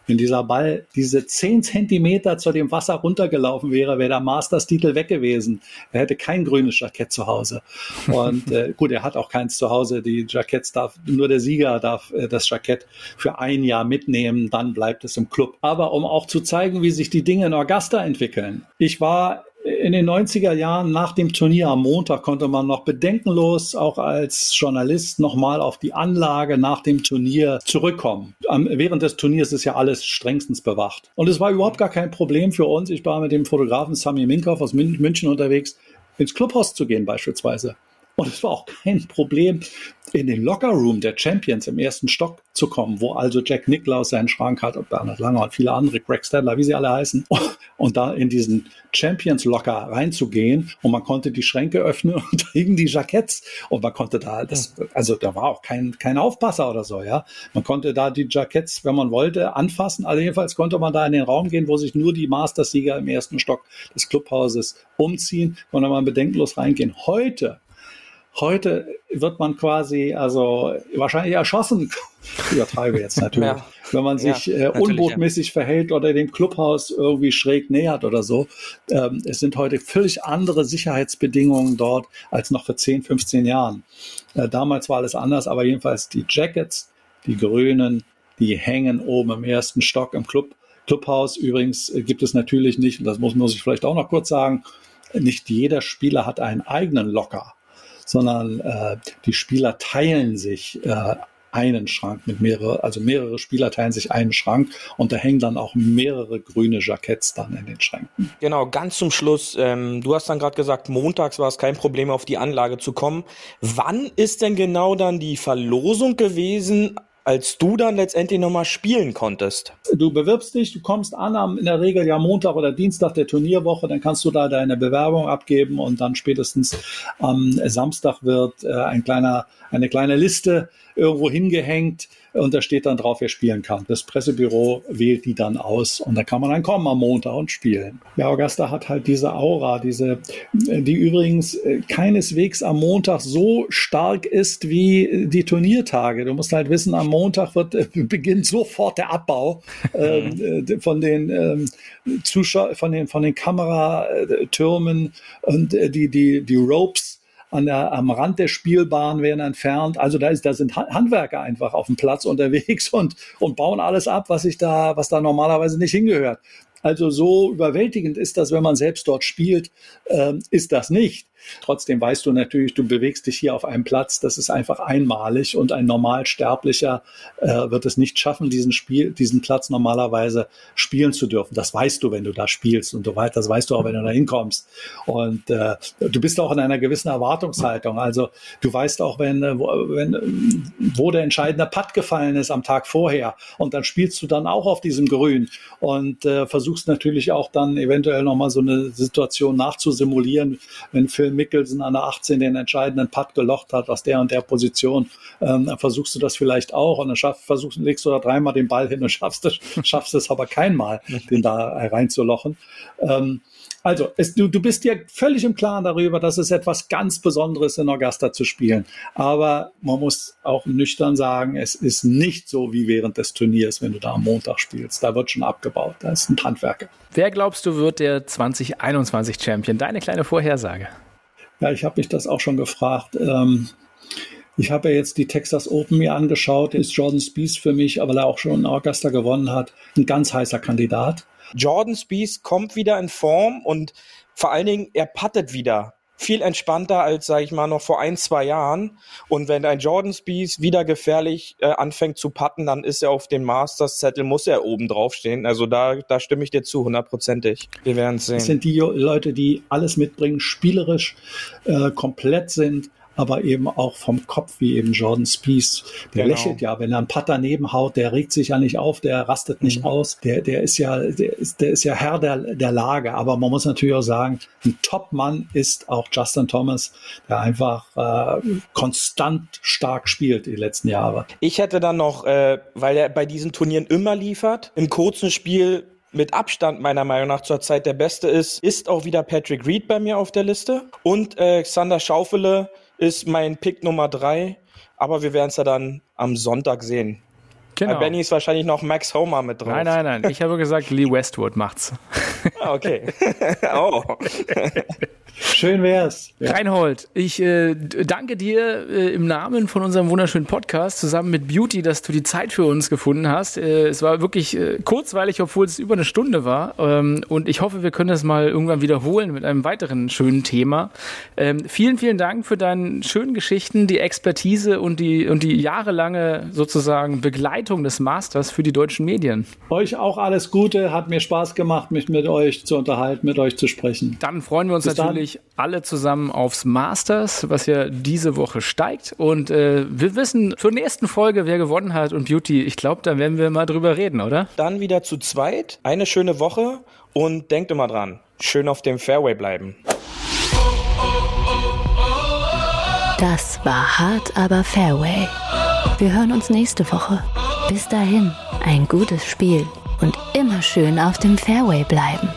Wenn dieser Ball diese zehn Zentimeter zu dem Wasser runtergelaufen wäre, wäre der Masters-Titel weg gewesen. Er hätte kein grünes Jackett zu Hause. Und äh, [LAUGHS] gut, er hat auch keins zu Hause. Die Jacketts darf, nur der Sieger darf äh, das Jackett für ein Jahr mitnehmen, dann bleibt es im Club. Aber um auch zu zeigen, wie sich die Dinge in Augusta entwickeln. Ich war in den 90er Jahren nach dem Turnier am Montag konnte man noch bedenkenlos auch als Journalist nochmal auf die Anlage nach dem Turnier zurückkommen. während des Turniers ist ja alles strengstens bewacht. Und es war überhaupt gar kein Problem für uns. Ich war mit dem Fotografen Sami Minkoff aus München unterwegs, ins Clubhaus zu gehen beispielsweise. Und es war auch kein Problem, in den Lockerroom der Champions im ersten Stock zu kommen, wo also Jack Nicklaus seinen Schrank hat und Bernhard Langer und viele andere, Greg Stadler, wie sie alle heißen, und da in diesen Champions Locker reinzugehen und man konnte die Schränke öffnen [LAUGHS] und da hingen die Jacketts und man konnte da, das, also da war auch kein, kein Aufpasser oder so, ja. Man konnte da die Jacketts, wenn man wollte, anfassen. Also jedenfalls konnte man da in den Raum gehen, wo sich nur die Mastersieger im ersten Stock des Clubhauses umziehen, konnte man bedenkenlos reingehen. Heute Heute wird man quasi, also wahrscheinlich erschossen, [LAUGHS] übertreibe jetzt [LAUGHS] natürlich, ja. wenn man sich ja, äh, unbotmäßig ja. verhält oder dem Clubhaus irgendwie schräg nähert oder so. Ähm, es sind heute völlig andere Sicherheitsbedingungen dort als noch vor 10, 15 Jahren. Äh, damals war alles anders, aber jedenfalls die Jackets, die grünen, die hängen oben im ersten Stock im Club. Clubhaus übrigens äh, gibt es natürlich nicht, und das muss, muss ich vielleicht auch noch kurz sagen, nicht jeder Spieler hat einen eigenen Locker sondern äh, die Spieler teilen sich äh, einen Schrank mit mehrere, also mehrere Spieler teilen sich einen Schrank und da hängen dann auch mehrere grüne Jacketts dann in den Schränken. Genau, ganz zum Schluss, ähm, du hast dann gerade gesagt, montags war es kein Problem, auf die Anlage zu kommen. Wann ist denn genau dann die Verlosung gewesen als du dann letztendlich nochmal spielen konntest? Du bewirbst dich, du kommst an am in der Regel ja Montag oder Dienstag der Turnierwoche, dann kannst du da deine Bewerbung abgeben und dann spätestens am Samstag wird äh, ein kleiner, eine kleine Liste irgendwo hingehängt und da steht dann drauf, wer spielen kann. Das Pressebüro wählt die dann aus und da kann man dann kommen am Montag und spielen. Ja, Augusta hat halt diese Aura, diese, die übrigens äh, keineswegs am Montag so stark ist wie die Turniertage. Du musst halt wissen, am Montag wird, äh, beginnt sofort der Abbau [LAUGHS] ähm, äh, von den ähm, Zuschauern, von den, von den Kameratürmen und äh, die, die, die Ropes an der, am Rand der Spielbahn werden entfernt. Also da, ist, da sind Handwerker einfach auf dem Platz [LAUGHS] unterwegs und, und bauen alles ab, was sich da, was da normalerweise nicht hingehört. Also so überwältigend ist das, wenn man selbst dort spielt, äh, ist das nicht. Trotzdem weißt du natürlich, du bewegst dich hier auf einem Platz, das ist einfach einmalig und ein Normalsterblicher äh, wird es nicht schaffen, diesen Spiel, diesen Platz normalerweise spielen zu dürfen. Das weißt du, wenn du da spielst und du weißt, das weißt du auch, wenn du da hinkommst. Und äh, du bist auch in einer gewissen Erwartungshaltung. Also du weißt auch, wenn, äh, wo, wenn, wo der entscheidende Putt gefallen ist am Tag vorher und dann spielst du dann auch auf diesem Grün und äh, versuchst natürlich auch dann eventuell nochmal so eine Situation nachzusimulieren, wenn Phil Mickelson an der 18 den entscheidenden Putt gelocht hat aus der und der Position, ähm, versuchst du das vielleicht auch und dann schaff, versuchst, legst du da dreimal den Ball hin und schaffst es, [LAUGHS] schaffst es aber keinmal, den da reinzulochen. Ähm, also, es, du, du bist dir völlig im Klaren darüber, dass es etwas ganz Besonderes in Augusta zu spielen. Aber man muss auch nüchtern sagen, es ist nicht so wie während des Turniers, wenn du da am Montag spielst. Da wird schon abgebaut. Da ist ein Handwerker. Wer glaubst du wird der 2021 Champion? Deine kleine Vorhersage. Ja, ich habe mich das auch schon gefragt. Ähm, ich habe ja jetzt die Texas Open mir angeschaut. Ist Jordan Spieth für mich, weil er auch schon Augusta gewonnen hat, ein ganz heißer Kandidat. Jordan Spieth kommt wieder in Form und vor allen Dingen, er puttet wieder viel entspannter als, sage ich mal, noch vor ein, zwei Jahren. Und wenn ein Jordan Spieth wieder gefährlich äh, anfängt zu putten, dann ist er auf dem Masters-Zettel, muss er oben drauf stehen. Also da, da stimme ich dir zu, hundertprozentig. Wir werden sehen. Das sind die Leute, die alles mitbringen, spielerisch äh, komplett sind aber eben auch vom Kopf, wie eben Jordan Spieth. Der genau. lächelt ja, wenn er einen Putter nebenhaut, der regt sich ja nicht auf, der rastet nicht mhm. aus. Der, der ist ja, der ist, der ist ja Herr der, der Lage. Aber man muss natürlich auch sagen, ein Top-Mann ist auch Justin Thomas, der einfach äh, konstant stark spielt die letzten Jahre. Ich hätte dann noch, äh, weil er bei diesen Turnieren immer liefert, im kurzen Spiel mit Abstand meiner Meinung nach zurzeit der beste ist, ist auch wieder Patrick Reed bei mir auf der Liste und äh, Xander Schaufele ist mein Pick Nummer drei. Aber wir werden es ja dann am Sonntag sehen. Genau. Bei Benny ist wahrscheinlich noch Max Homer mit drauf. Nein, nein, nein. Ich habe gesagt, Lee Westwood macht's. Ah, okay. [LAUGHS] [LAUGHS] oh. Schön wär's. Ja. Reinhold, ich äh, danke dir äh, im Namen von unserem wunderschönen Podcast zusammen mit Beauty, dass du die Zeit für uns gefunden hast. Äh, es war wirklich äh, kurzweilig, obwohl es über eine Stunde war. Ähm, und ich hoffe, wir können das mal irgendwann wiederholen mit einem weiteren schönen Thema. Ähm, vielen, vielen Dank für deine schönen Geschichten, die Expertise und die, und die jahrelange sozusagen Begleitung des Masters für die deutschen Medien. Euch auch alles Gute. Hat mir Spaß gemacht, mich mit euch zu unterhalten, mit euch zu sprechen. Dann freuen wir uns Bis natürlich natürlich alle zusammen aufs Masters, was ja diese Woche steigt. Und äh, wir wissen zur nächsten Folge, wer gewonnen hat. Und Beauty, ich glaube, da werden wir mal drüber reden, oder? Dann wieder zu zweit. Eine schöne Woche. Und denkt immer dran, schön auf dem Fairway bleiben. Das war hart, aber Fairway. Wir hören uns nächste Woche. Bis dahin, ein gutes Spiel und immer schön auf dem Fairway bleiben.